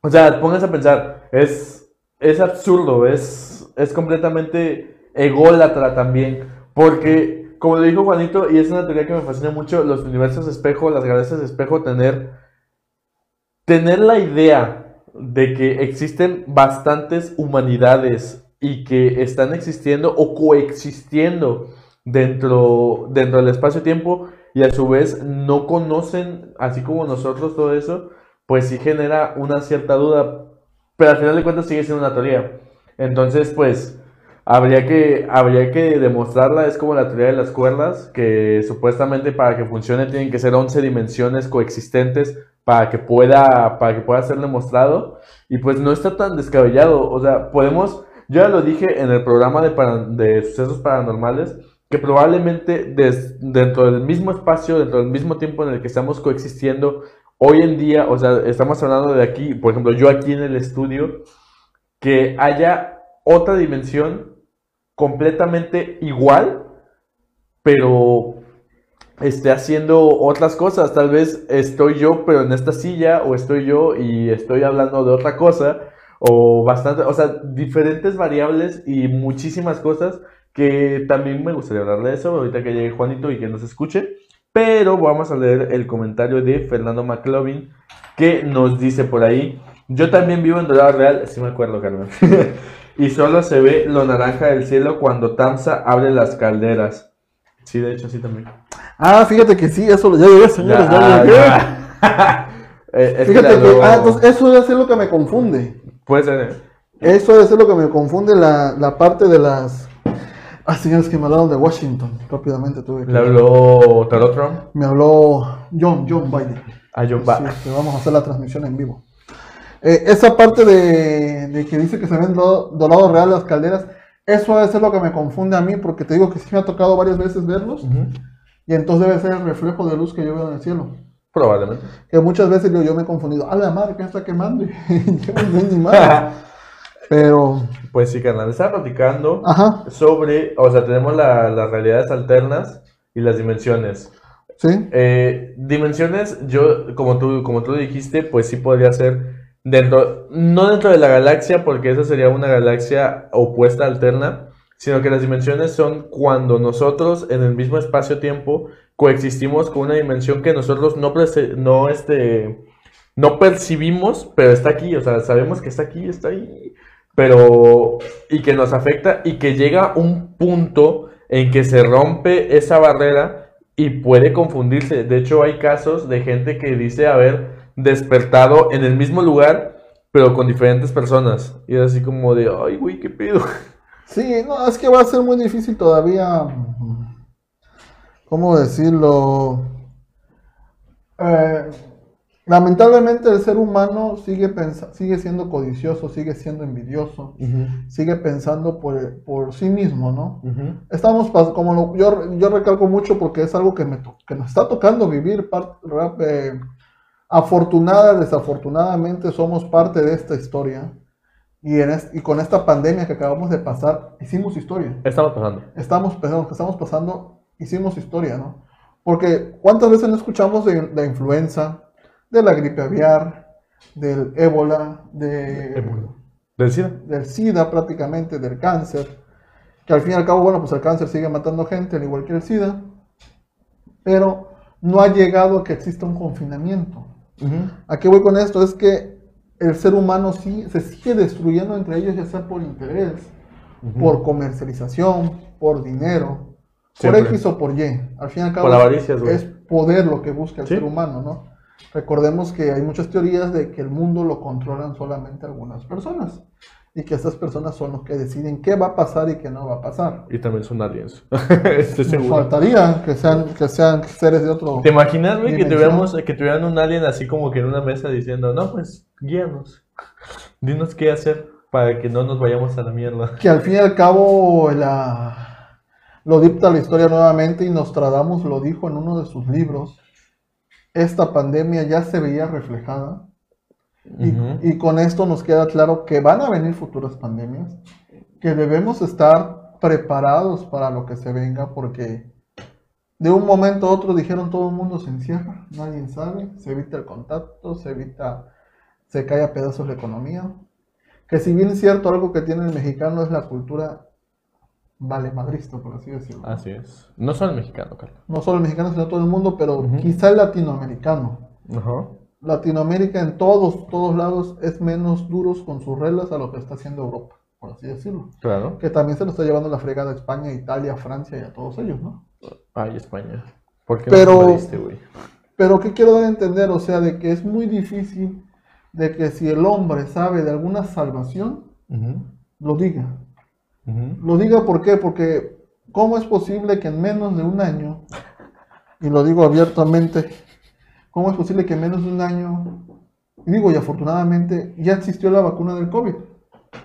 o sea, pónganse a pensar, es, es absurdo, es, es completamente ególatra también, porque, como lo dijo Juanito, y es una teoría que me fascina mucho, los universos espejo, las galaxias espejo, tener tener la idea de que existen bastantes humanidades y que están existiendo o coexistiendo dentro, dentro del espacio-tiempo y a su vez no conocen, así como nosotros, todo eso, pues sí genera una cierta duda, pero al final de cuentas sigue siendo una teoría. Entonces, pues, habría que, habría que demostrarla, es como la teoría de las cuerdas, que supuestamente para que funcione tienen que ser 11 dimensiones coexistentes para que pueda, para que pueda ser demostrado, y pues no está tan descabellado, o sea, podemos, yo ya lo dije en el programa de, para- de sucesos paranormales, que probablemente dentro del mismo espacio, dentro del mismo tiempo en el que estamos coexistiendo, hoy en día, o sea, estamos hablando de aquí, por ejemplo, yo aquí en el estudio, que haya otra dimensión completamente igual, pero esté haciendo otras cosas. Tal vez estoy yo, pero en esta silla, o estoy yo y estoy hablando de otra cosa, o bastante, o sea, diferentes variables y muchísimas cosas que también me gustaría hablar de eso ahorita que llegue Juanito y que nos escuche. Pero vamos a leer el comentario de Fernando McLovin que nos dice por ahí. Yo también vivo en Dorado Real, sí me acuerdo, Carmen. [laughs] y solo se ve lo naranja del cielo cuando Tamsa abre las calderas. Sí, de hecho, sí también. Ah, fíjate que sí, eso ya llegué, señores, ya, Ya, llegué. ya. [laughs] Eh, es Fíjate que, ah, entonces eso debe ser lo que me confunde. Puede ser. Eso debe ser lo que me confunde la, la parte de las. Ah, señores, que me hablaron de Washington. Rápidamente tuve que. Le habló Tarot Trump Me habló John, John Biden. a John Sí, Ba- que vamos a hacer la transmisión en vivo. Eh, esa parte de, de que dice que se ven do- dorado real las calderas, eso debe ser lo que me confunde a mí, porque te digo que sí me ha tocado varias veces verlos, y entonces debe ser el reflejo de luz que yo veo en el cielo. Probablemente. Que muchas veces yo, yo me he confundido, a la madre, que está quemando? [laughs] Y yo no ni madre. [laughs] Pero, Pues sí, carnal. Estaba platicando ajá, sobre, o sea, tenemos la- las realidades alternas y las dimensiones. sí, Eh, dimensiones, yo, como tú, como tú dijiste, pues sí podría ser dentro, no dentro de la galaxia, porque esa sería una galaxia opuesta alterna, sino que las dimensiones son cuando nosotros en el mismo espacio-tiempo coexistimos con una dimensión que nosotros no, no, este, no percibimos, pero está aquí, o sea, sabemos que está aquí, está ahí, pero, y que nos afecta y que llega un punto en que se rompe esa barrera y puede confundirse. De hecho, hay casos de gente que dice haber despertado en el mismo lugar, pero con diferentes personas. Y es así como de, ay, güey, qué pedo. [laughs] sí, no, es que va a ser muy difícil todavía, ¿cómo decirlo? Eh, lamentablemente el ser humano sigue, sigue siendo codicioso, sigue siendo envidioso, sigue pensando por, por sí mismo, ¿no? Estamos, pas- como lo- yo, yo recalco mucho porque es algo que, me que nos está tocando vivir. rap- eh, afortunada, desafortunadamente somos parte de esta historia. Y, en es- y con esta pandemia que acabamos de pasar, hicimos historia. Estamos pasando. Estamos, que estamos pasando, hicimos historia, ¿no? Porque ¿cuántas veces no escuchamos de la influenza, de la gripe aviar, del ébola, de... Ébola. Del SIDA. del SIDA prácticamente, del cáncer, que al fin y al cabo, bueno, pues el cáncer sigue matando gente, al igual que el SIDA, pero no ha llegado a que exista un confinamiento. ¿A qué voy con esto? Es que el ser humano sí se sigue destruyendo entre ellos, ya sea por interés, por comercialización, por dinero, Siempre. por X o por Y. Al fin y al cabo Por es poder lo que busca el Sí. ser humano, ¿no? Recordemos que hay muchas teorías de que el mundo lo controlan solamente algunas personas y que estas personas son los que deciden qué va a pasar y qué no va a pasar. Y también son aliens. [laughs] Estoy Nos seguro. faltaría que sean, que sean seres de otro... ¿Te imaginas, güey, que tuviéramos, que tuvieran un alien así como que en una mesa diciendo, no, pues, guíanos. Dinos qué hacer para que no nos vayamos a la mierda. Que al fin y al cabo la, lo dicta la historia nuevamente y Nostradamus lo dijo en uno de sus libros. Esta pandemia ya se veía reflejada y, con esto nos queda claro que van a venir futuras pandemias, que debemos estar preparados para lo que se venga porque de un momento a otro dijeron todo el mundo se encierra, nadie sabe, se evita el contacto, se evita, se cae a pedazos la economía. Que si bien es cierto, algo que tiene el mexicano es la cultura vale madrista, por así decirlo. Así es. No solo el mexicano, Carlos. No solo el mexicano, sino todo el mundo, pero Ujú. quizá el latinoamericano. Ajá. Latinoamérica en todos, todos lados es menos duros con sus reglas a lo que está haciendo Europa, por así decirlo. Claro. Que también se lo está llevando la fregada a España, Italia, Francia y a todos ellos, ¿no? Ay, España. ¿Por qué Pero- no güey? Pero ¿qué quiero dar a entender? O sea, de que es muy difícil de que si el hombre sabe de alguna salvación, lo diga. Lo diga ¿por qué? Porque ¿cómo es posible que en menos de un año, y lo digo abiertamente, ¿cómo es posible que en menos de un año, y digo y afortunadamente, ya existió la vacuna del COVID?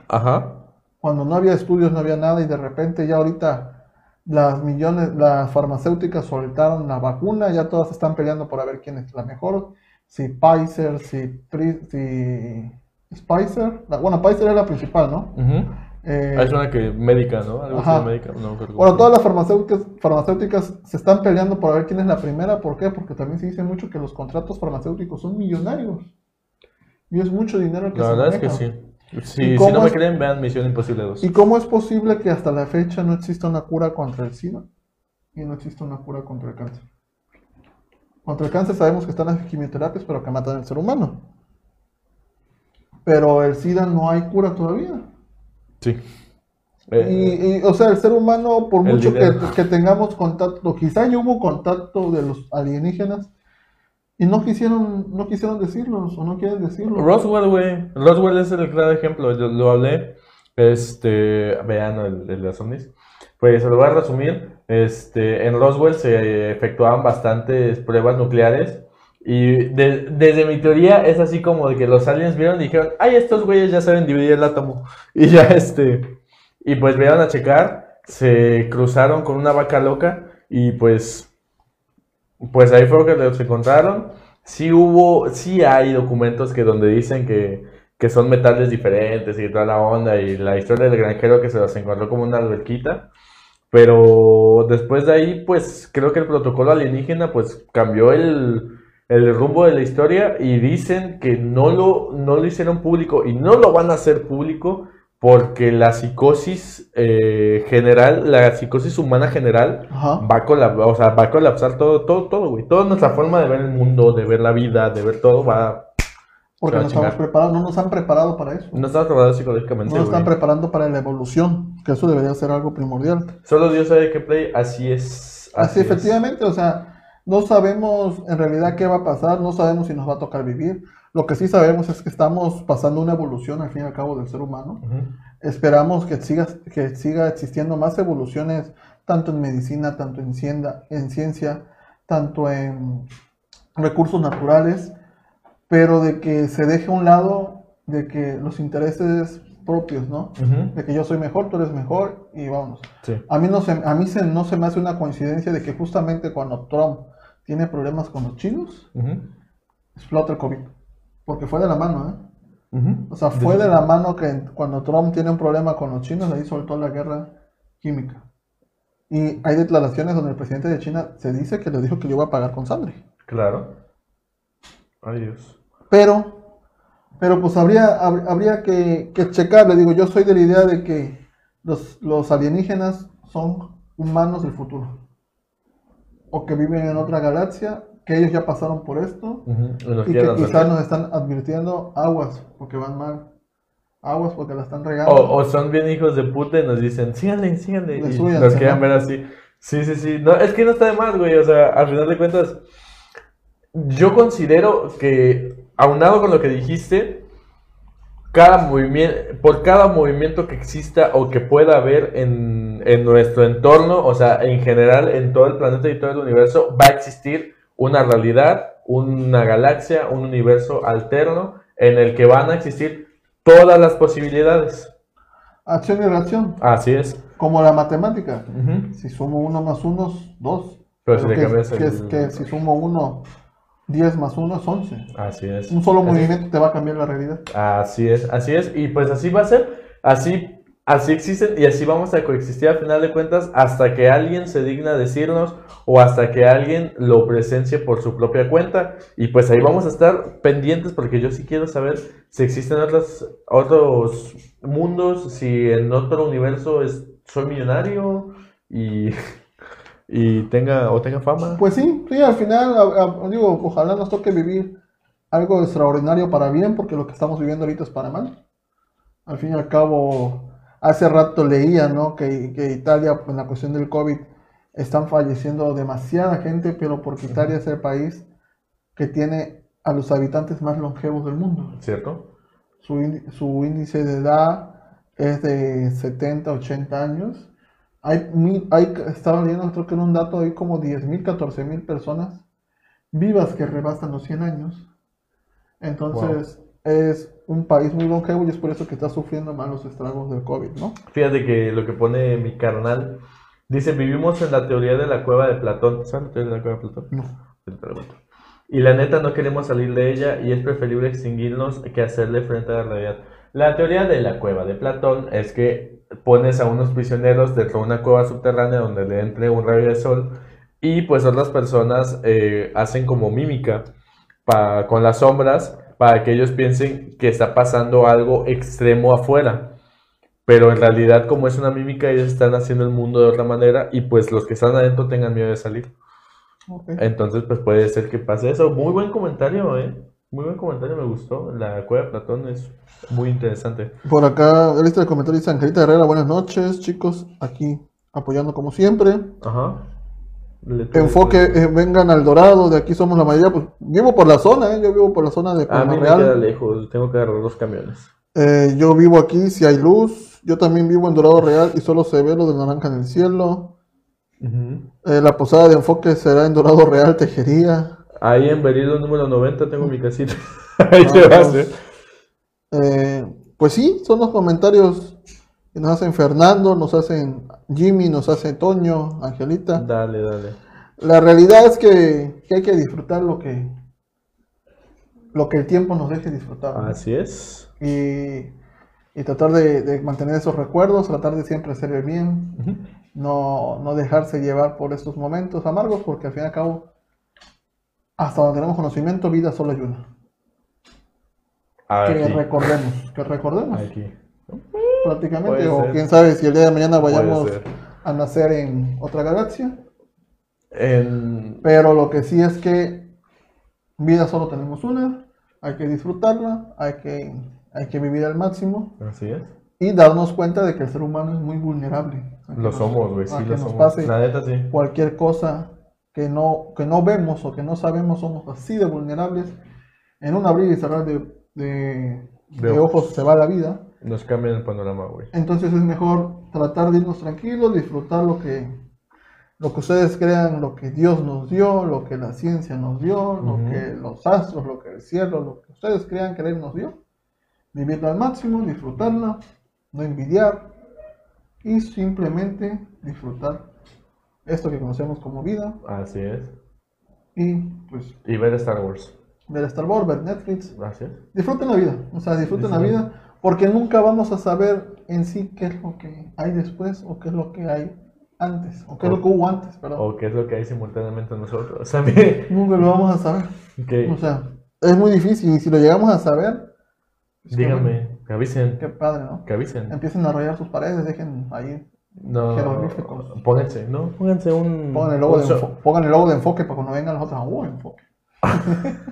Ajá. Cuando no había estudios, no había nada, y de repente ya ahorita las millones, las farmacéuticas soltaron la vacuna, ya todas están peleando por a ver quién es la mejor, si Pfizer, si, si Spicer, la- bueno, Pfizer es la principal, ¿no? Ujú. Eh, Ah, es una que médica, ¿no? Algo Ajá. médica. No, Bueno, todas las farmacéuticas, farmacéuticas se están peleando por ver quién es la primera. ¿Por qué? Porque también se dice mucho que los contratos farmacéuticos son millonarios. Y es mucho dinero que La se verdad es que sí. Si, ¿Y si cómo no me es- creen, vean Misión Imposible 2. ¿Y cómo es posible que hasta la fecha no exista una cura contra el SIDA y no exista una cura contra el cáncer? Contra el cáncer sabemos que están las quimioterapias, pero que matan al ser humano. Pero el SIDA no hay cura todavía. Sí. Y, Eh, y, o sea, el ser humano, por mucho que, tengamos contacto, quizá ya hubo contacto de los alienígenas y no quisieron, no quisieron decirlo o no quieren decirlo. Roswell, güey. Roswell es el claro ejemplo. Yo lo hablé. Este. Vean el, el de ovnis. Pues se lo voy a resumir. Este, en Roswell se efectuaban bastantes pruebas nucleares. Y de- desde mi teoría es así como de que los aliens vieron y dijeron, ay, estos güeyes ya saben dividir el átomo. [laughs] Y ya este. Y pues vieron a checar. Se cruzaron con una vaca loca. Y pues. Pues ahí fue que los encontraron. Sí hubo, sí hay documentos que donde dicen que, que son metales diferentes y toda la onda y la historia del granjero que se los encontró como una alberquita. Pero después de ahí, pues creo que el protocolo alienígena pues cambió el, el rumbo de la historia y dicen que no lo, no lo hicieron público y no lo van a hacer público porque la psicosis eh, general, la psicosis humana general Ajá. va a colapsar, o sea, va a colapsar todo, todo, todo, güey. Toda nuestra forma de ver el mundo, de ver la vida, de ver todo, va. Porque se va no a estamos preparados, no nos han preparado para eso. No estamos preparados psicológicamente, No nos están güey. preparando para la evolución, que eso debería ser algo primordial. Solo Dios sabe qué play, así es. Así, es. efectivamente, o sea, no sabemos en realidad qué va a pasar, no sabemos si nos va a tocar vivir. Lo que sí sabemos es que estamos pasando una evolución al fin y al cabo del ser humano. Esperamos que siga, que siga existiendo más evoluciones, tanto en medicina, tanto en, cienda- en ciencia, tanto en recursos naturales, pero de que se deje a un lado de que los intereses propios, ¿no? De que yo soy mejor, tú eres mejor y vámonos. Sí. A mí, no se, a mí se, no se me hace una coincidencia de que justamente cuando Trump tiene problemas con los chinos, explota el COVID. Porque fue de la mano, ¿eh? O sea, fue de la mano que cuando Trump tiene un problema con los chinos, ahí soltó la guerra química. Y hay declaraciones donde el presidente de China se dice que le dijo que yo iba a pagar con sangre. Claro. Ay, Dios. Pero Pero pues habría, hab- habría que, que checar, le digo, yo soy de la idea de que los, los alienígenas son humanos del futuro. O que viven en otra galaxia, que ellos ya pasaron por esto y que quizás nos están advirtiendo aguas porque van mal. Aguas porque la están regando. O, o son bien hijos de puta y nos dicen, síganle, síganle. Le Y nos quieran ¿no? ver así. Sí, sí, sí. No, es que no está de más, güey. O sea, al final de cuentas, yo considero que, aunado con lo que dijiste, cada movimiento, por cada movimiento que exista o que pueda haber en, en nuestro entorno, o sea, en general, en todo el planeta y todo el universo, va a existir una realidad, una galaxia, un universo alterno en el que van a existir todas las posibilidades. Acción y reacción, Así es. como la matemática. Si sumo uno más uno, dos. Pero si que, que el- que si sumo uno, 10 más uno es 11. Así es. Un solo Así- movimiento te va a cambiar la realidad. Así es, así es. Y pues así va a ser. Así, así existen y así vamos a coexistir a final de cuentas hasta que alguien se digna decirnos o hasta que alguien lo presencie por su propia cuenta. Y pues ahí vamos a estar pendientes porque yo sí quiero saber si existen otros, otros mundos, si en otro universo es, soy millonario y, [laughs] y tenga o tenga fama. Pues sí, sí, al final, a- a- digo, ojalá nos toque vivir algo extraordinario para bien, porque lo que estamos viviendo ahorita es para mal. Al fin y al cabo, hace rato leía, ¿no? Que, que Italia, en la cuestión del COVID, están falleciendo demasiada gente, pero porque Italia es el país que tiene a los habitantes más longevos del mundo. ¿Cierto? Su, su índice de edad es de 70, 80 años. Hay, mil- hay, estaba leyendo, creo que era un dato, hay como 10.000, 14.000 personas vivas que rebasan los 100 años. Entonces, es un país muy longevo y es por eso que está sufriendo más los estragos del COVID, ¿no? Fíjate que lo que pone mi carnal dice: Vivimos en la teoría de la cueva de Platón. ¿Sabes la teoría de la cueva de Platón? No. Y la neta no queremos salir de ella y es preferible extinguirnos que hacerle frente a la realidad. La teoría de la cueva de Platón es que pones a unos prisioneros dentro de una cueva subterránea donde le entre un rayo de sol y pues otras personas eh, hacen como mímica con las sombras para que ellos piensen que está pasando algo extremo afuera. Pero en realidad como es una mímica ellos están haciendo el mundo de otra manera y pues los que están adentro tengan miedo de salir. Entonces, pues puede ser que pase eso. Muy buen comentario, ¿eh? Muy buen comentario, me gustó. La cueva de Platón es muy interesante. Por acá, lista el comentario dice Angelita Herrera, buenas noches, chicos, aquí apoyando como siempre. Ajá. Le- Enfoque, eh, vengan al Dorado, de aquí somos la mayoría. Pues vivo por la zona, ¿eh? yo vivo por la zona de A Palma mí me Real. queda lejos, tengo que agarrar dos camiones. Eh, yo vivo aquí si hay luz. Yo también vivo en Dorado Real y solo se ve lo de naranja en el cielo. Eh, la posada de enfoque será en Dorado Real, Tejería. Ahí en Berilo número 90 tengo mi casita. [laughs] Ahí te Ah, vas, no. ¿eh? Eh, pues sí, son los comentarios que nos hacen Fernando, nos hacen Jimmy, nos hace Toño, Angelita. Dale, dale. La realidad es que, que hay que disfrutar lo que, lo que el tiempo nos deje disfrutar. ¿no? Así es. y, y tratar de, de mantener esos recuerdos, tratar de siempre hacer el bien, no, no dejarse llevar por estos momentos amargos, porque al fin y al cabo, hasta donde tenemos conocimiento, vida solo hay una. Que recordemos, que recordemos Aquí. prácticamente, Puede o ser. quién sabe si el día de mañana vayamos ser. a nacer en otra galaxia, En... pero lo que sí es que vida solo tenemos una, hay que disfrutarla, hay que, hay que vivir al máximo. Así es. Y darnos cuenta de que el ser humano es muy vulnerable. Lo somos, güey. Sí, lo nos somos. pase La neta, sí. cualquier cosa que no, que no vemos o que no sabemos, somos así de vulnerables. En un abrir y cerrar de, de- De de ojos. ojos se va la vida. Nos cambian el panorama, güey. Entonces es mejor tratar de irnos tranquilos, disfrutar lo que, lo que ustedes crean, lo que Dios nos dio, lo que la ciencia nos dio, lo que los astros, lo que el cielo, lo que ustedes crean que Él nos dio. Vivirla al máximo, disfrutarla, no envidiar y simplemente disfrutar esto que conocemos como vida Así es. y pues Y ver Star Wars. ver Star Wars, ver Netflix. Así es. Disfruten la vida, o sea, disfruten la vida porque nunca vamos a saber en sí qué es lo que hay después o qué es lo que hay antes o qué es lo que hubo antes, perdón. O qué es lo que hay simultáneamente nosotros. También. [laughs] Nunca lo vamos a saber. Que- O sea, es muy difícil y si lo llegamos a saber, Es que, bueno, Díganme, que avisen, Qué padre, ¿no? que avisen. Empiecen a rayar sus paredes, dejen ahí. No, jeroglíficos. pónganse, ¿no? Pónganse un... Pongan el logo, de, enfo- pongan el logo de enfoque para cuando vengan los otros. ¡Uh, enfoque! [laughs]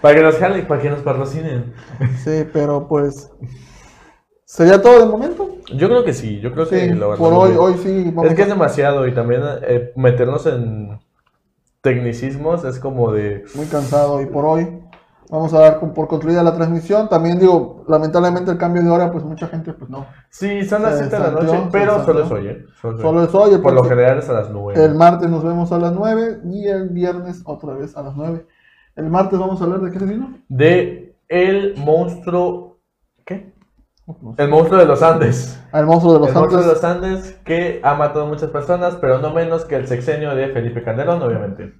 para que nos jalen, para que nos patrocinen. Sí, pero pues. ¿Sería todo de momento? Yo creo que sí, yo creo Sí, que lo por hoy, hoy sí. Vamos Es que a- es demasiado y también eh, meternos en tecnicismos es como de... muy cansado y por hoy vamos a dar por concluida la transmisión. También digo, lamentablemente el cambio de hora, pues mucha gente pues no. Sí, son las Se 7 de la noche, pero solo es hoy, ¿eh? Solo es hoy. Por lo general es a las 9. el martes nos vemos a las 9 y el viernes otra vez a las 9. El martes vamos a hablar de qué vino. De el monstruo... ¿Qué? El monstruo de los Andes. El monstruo de los el monstruo de Andes. los Andes que ha matado a muchas personas, pero no menos que el sexenio de Felipe Calderón, obviamente.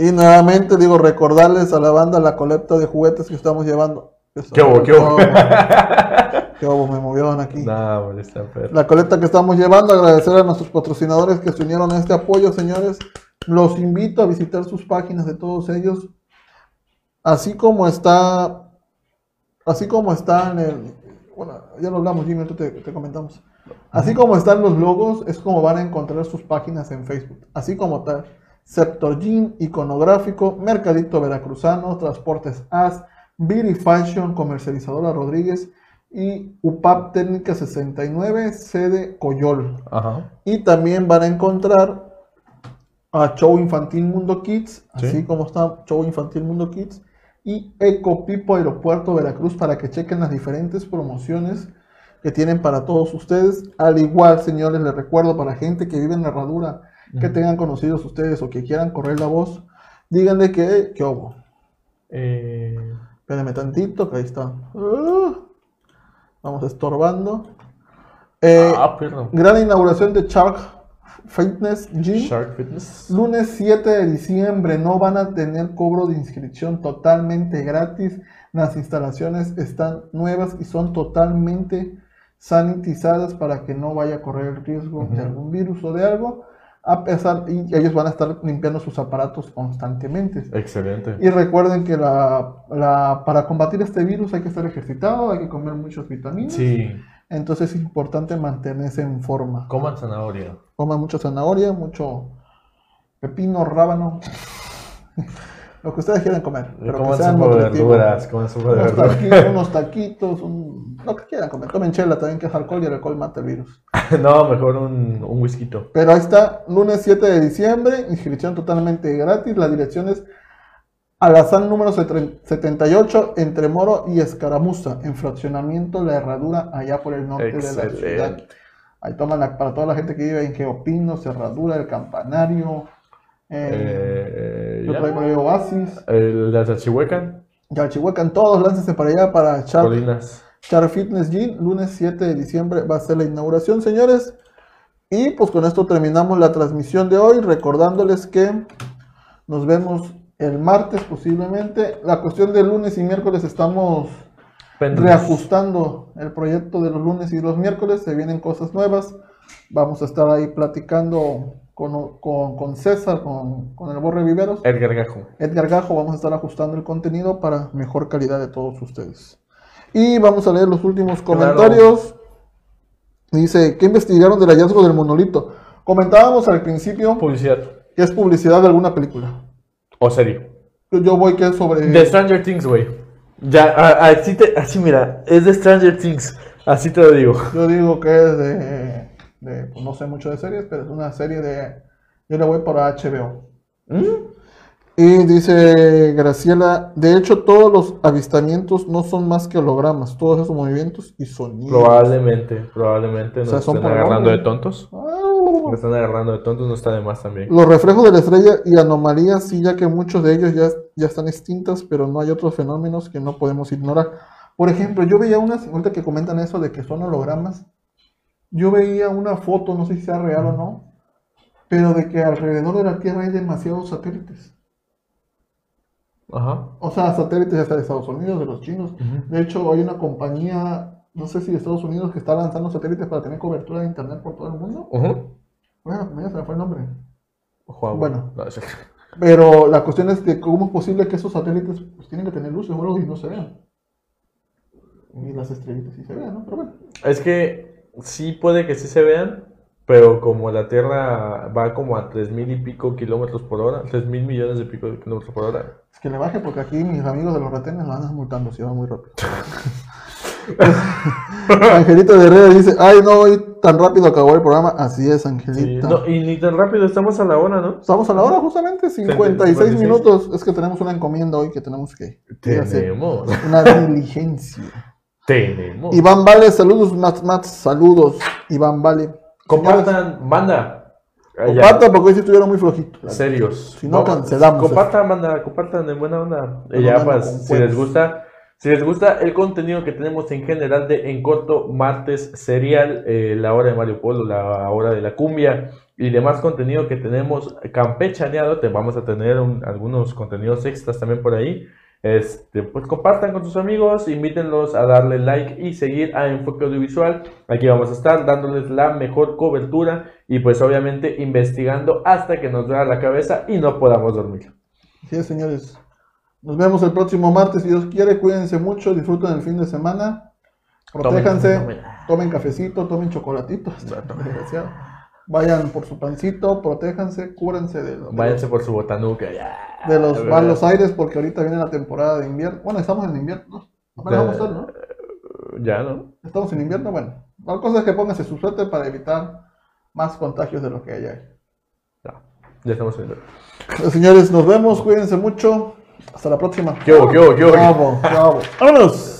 Y nuevamente digo, recordarles a la banda la colecta de juguetes que estamos llevando. ¿Qué hubo, qué hubo? [laughs] ¿Qué hubo? Me movieron aquí. No, molesta, pero... La colecta que estamos llevando, agradecer a nuestros patrocinadores que se unieron a este apoyo, señores. Los invito a visitar sus páginas de todos ellos. Así como está, así como está en el, bueno, ya lo hablamos, Jimmy, te, te comentamos. Así como están los logos, es como van a encontrar sus páginas en Facebook. Así como tal, Sector Gym, Iconográfico, Mercadito Veracruzano, Transportes AS, Beauty Fashion, Comercializadora Rodríguez y UPAP Técnica 69, sede Coyol. Ajá. Y también van a encontrar a Show Infantil Mundo Kids, Sí. así como está Show Infantil Mundo Kids, y Eco Pipo Aeropuerto Veracruz para que chequen las diferentes promociones que tienen para todos ustedes. Al igual, señores, les recuerdo para gente que vive en la herradura, que tengan conocidos ustedes o que quieran correr la voz, díganle que, que hubo. Eh, Espérenme tantito, que ahí está. Ah, vamos estorbando. Eh, ah. Gran inauguración de Shark Fitness Gym. Shark Fitness. Lunes 7 de diciembre no van a tener cobro de inscripción totalmente gratis. Las instalaciones están nuevas y son totalmente sanitizadas para que no vaya a correr el riesgo de algún virus o de algo. A pesar, y ellos van a estar limpiando sus aparatos constantemente. Excelente. Y recuerden que la, la- para combatir este virus hay que estar ejercitado, hay que comer muchas vitaminas. Sí, Entonces es importante mantenerse en forma. coman zanahoria. Coman mucha zanahoria, mucho pepino, rábano, lo que ustedes quieran comer. Pero que coman sean de verduras, coman sopa de Unos, verduras. taqui- [laughs] unos taquitos, un- lo que quieran comer. Tomen chela también, que es alcohol y el alcohol mata el virus. [laughs] no, mejor un, un whisky. Pero ahí está, lunes 7 de diciembre, inscripción totalmente gratis. La dirección es Alazán número 78, entre Moro y Escaramuza, en fraccionamiento La Herradura, allá por el norte de la ciudad. Ahí toman la- para toda la gente que vive en Geopino, Cerradura, El Campanario, eh, Eh, yo traigo ahí Oasis, El de Salchihuecan, Yalchihuecan, todos láncense para allá para Char, Colinas. Char Fitness Gym, lunes 7 de diciembre va a ser la inauguración, señores. Y pues con esto terminamos la transmisión de hoy, recordándoles que nos vemos el martes posiblemente. La cuestión de lunes y miércoles estamos reajustando el proyecto de los lunes y los miércoles, se vienen cosas nuevas. Vamos a estar ahí platicando con, con- con César, con, con el Borre Viveros. Edgar Gajo. Edgar Gajo, vamos a estar ajustando el contenido para mejor calidad de todos ustedes. Y vamos a leer los últimos comentarios. Dice, ¿qué investigaron del hallazgo del monolito? Comentábamos al principio Publicidad. que es publicidad de alguna película. O serie. Yo, voy que es sobre... De Stranger Things, güey. Ya, así, te, así mira, es de Stranger Things. Así te lo digo. Yo digo que es de, de- pues, no sé mucho de series, pero es una serie de, yo le voy por HBO. ¿Mm? Y dice Graciela, de hecho todos los avistamientos no son más que hologramas, todos esos movimientos y sonidos. Probablemente, probablemente nos sea, son estén por agarrando de tontos. Ah, Nos están agarrando de tontos, no está de más también. Los reflejos de la estrella y anomalías, sí, ya que muchos de ellos ya, ya están extintas, pero no hay otros fenómenos que no podemos ignorar. Por ejemplo, yo veía unas, ahorita que comentan eso de que son hologramas, yo veía una foto, no sé si sea real o no, pero de que alrededor de la Tierra hay demasiados satélites. Ajá. O sea, satélites ya sea de Estados Unidos, de los chinos. De hecho, hay una compañía, no sé si de Estados Unidos, que está lanzando satélites para tener cobertura de internet por todo el mundo. Ujú. Bueno, se me fue el nombre. Huawei. Bueno. No, es- Pero la cuestión es que cómo es posible que esos satélites pues, tienen que tener luces o algo y no se vean. Y las estrellitas sí se vean, ¿no? Pero bueno. Es que sí puede que sí se vean, pero como la Tierra va como a tres mil y pico kilómetros por hora, tres mil millones de pico de kilómetros por hora. Es que le baje porque aquí mis amigos de los retenes lo andan multando si va muy rápido. [laughs] Angelito de Herrera dice, ay, no voy tan rápido acabó el programa. Así es, Sí, no, y ni tan rápido, estamos a la hora, ¿no? Estamos a la hora justamente, 56 56. minutos. Es que tenemos una encomienda hoy que tenemos que que hacer. Tenemos, Una diligencia. Tenemos. Iván Vale, saludos, Mats, Mats, saludos. Iván Vale. Compartan, ya. Compartan porque hoy sí estuvieron muy flojitos. Serios. Si no, cancelamos. Compartan, banda, compartan en buena onda. Ya, pues, si les juegos. gusta, si les gusta el contenido que tenemos en general de En Corto, Martes, Serial, eh, la hora de Mario Polo, la hora de la cumbia y demás contenido que tenemos campechaneado, te vamos a tener un- algunos contenidos extras también por ahí. Este, pues compartan con sus amigos, invítenlos a darle like y seguir a Enfoque Audiovisual. Aquí vamos a estar dándoles la mejor cobertura y pues obviamente investigando hasta que nos vea la cabeza y no podamos dormir. Así es, señores. Nos vemos el próximo martes, si Dios quiere. Cuídense mucho, disfruten el fin de semana. Protéjanse, Tomen, tomen, tomen. cafecito, tomen chocolatito. [laughs] desgraciado. Vayan por su pancito, protéjanse, cúrense de, lo- de Váyanse los, por su botanuca ya. de los malos aires porque ahorita viene la temporada de invierno. Bueno, estamos en invierno. ¿no? Apenas vamos a estar, ¿no? Ya, ¿no? Estamos en invierno, bueno. La cosa es que pónganse su suerte para evitar más contagios de lo que hay ahí. Ya, ya estamos en Bueno, Señores, nos vemos, cuídense mucho. Hasta la próxima. ¿Qué hubo, qué hubo, qué hubo? Bravo, bravo. [laughs] ¡Vámonos!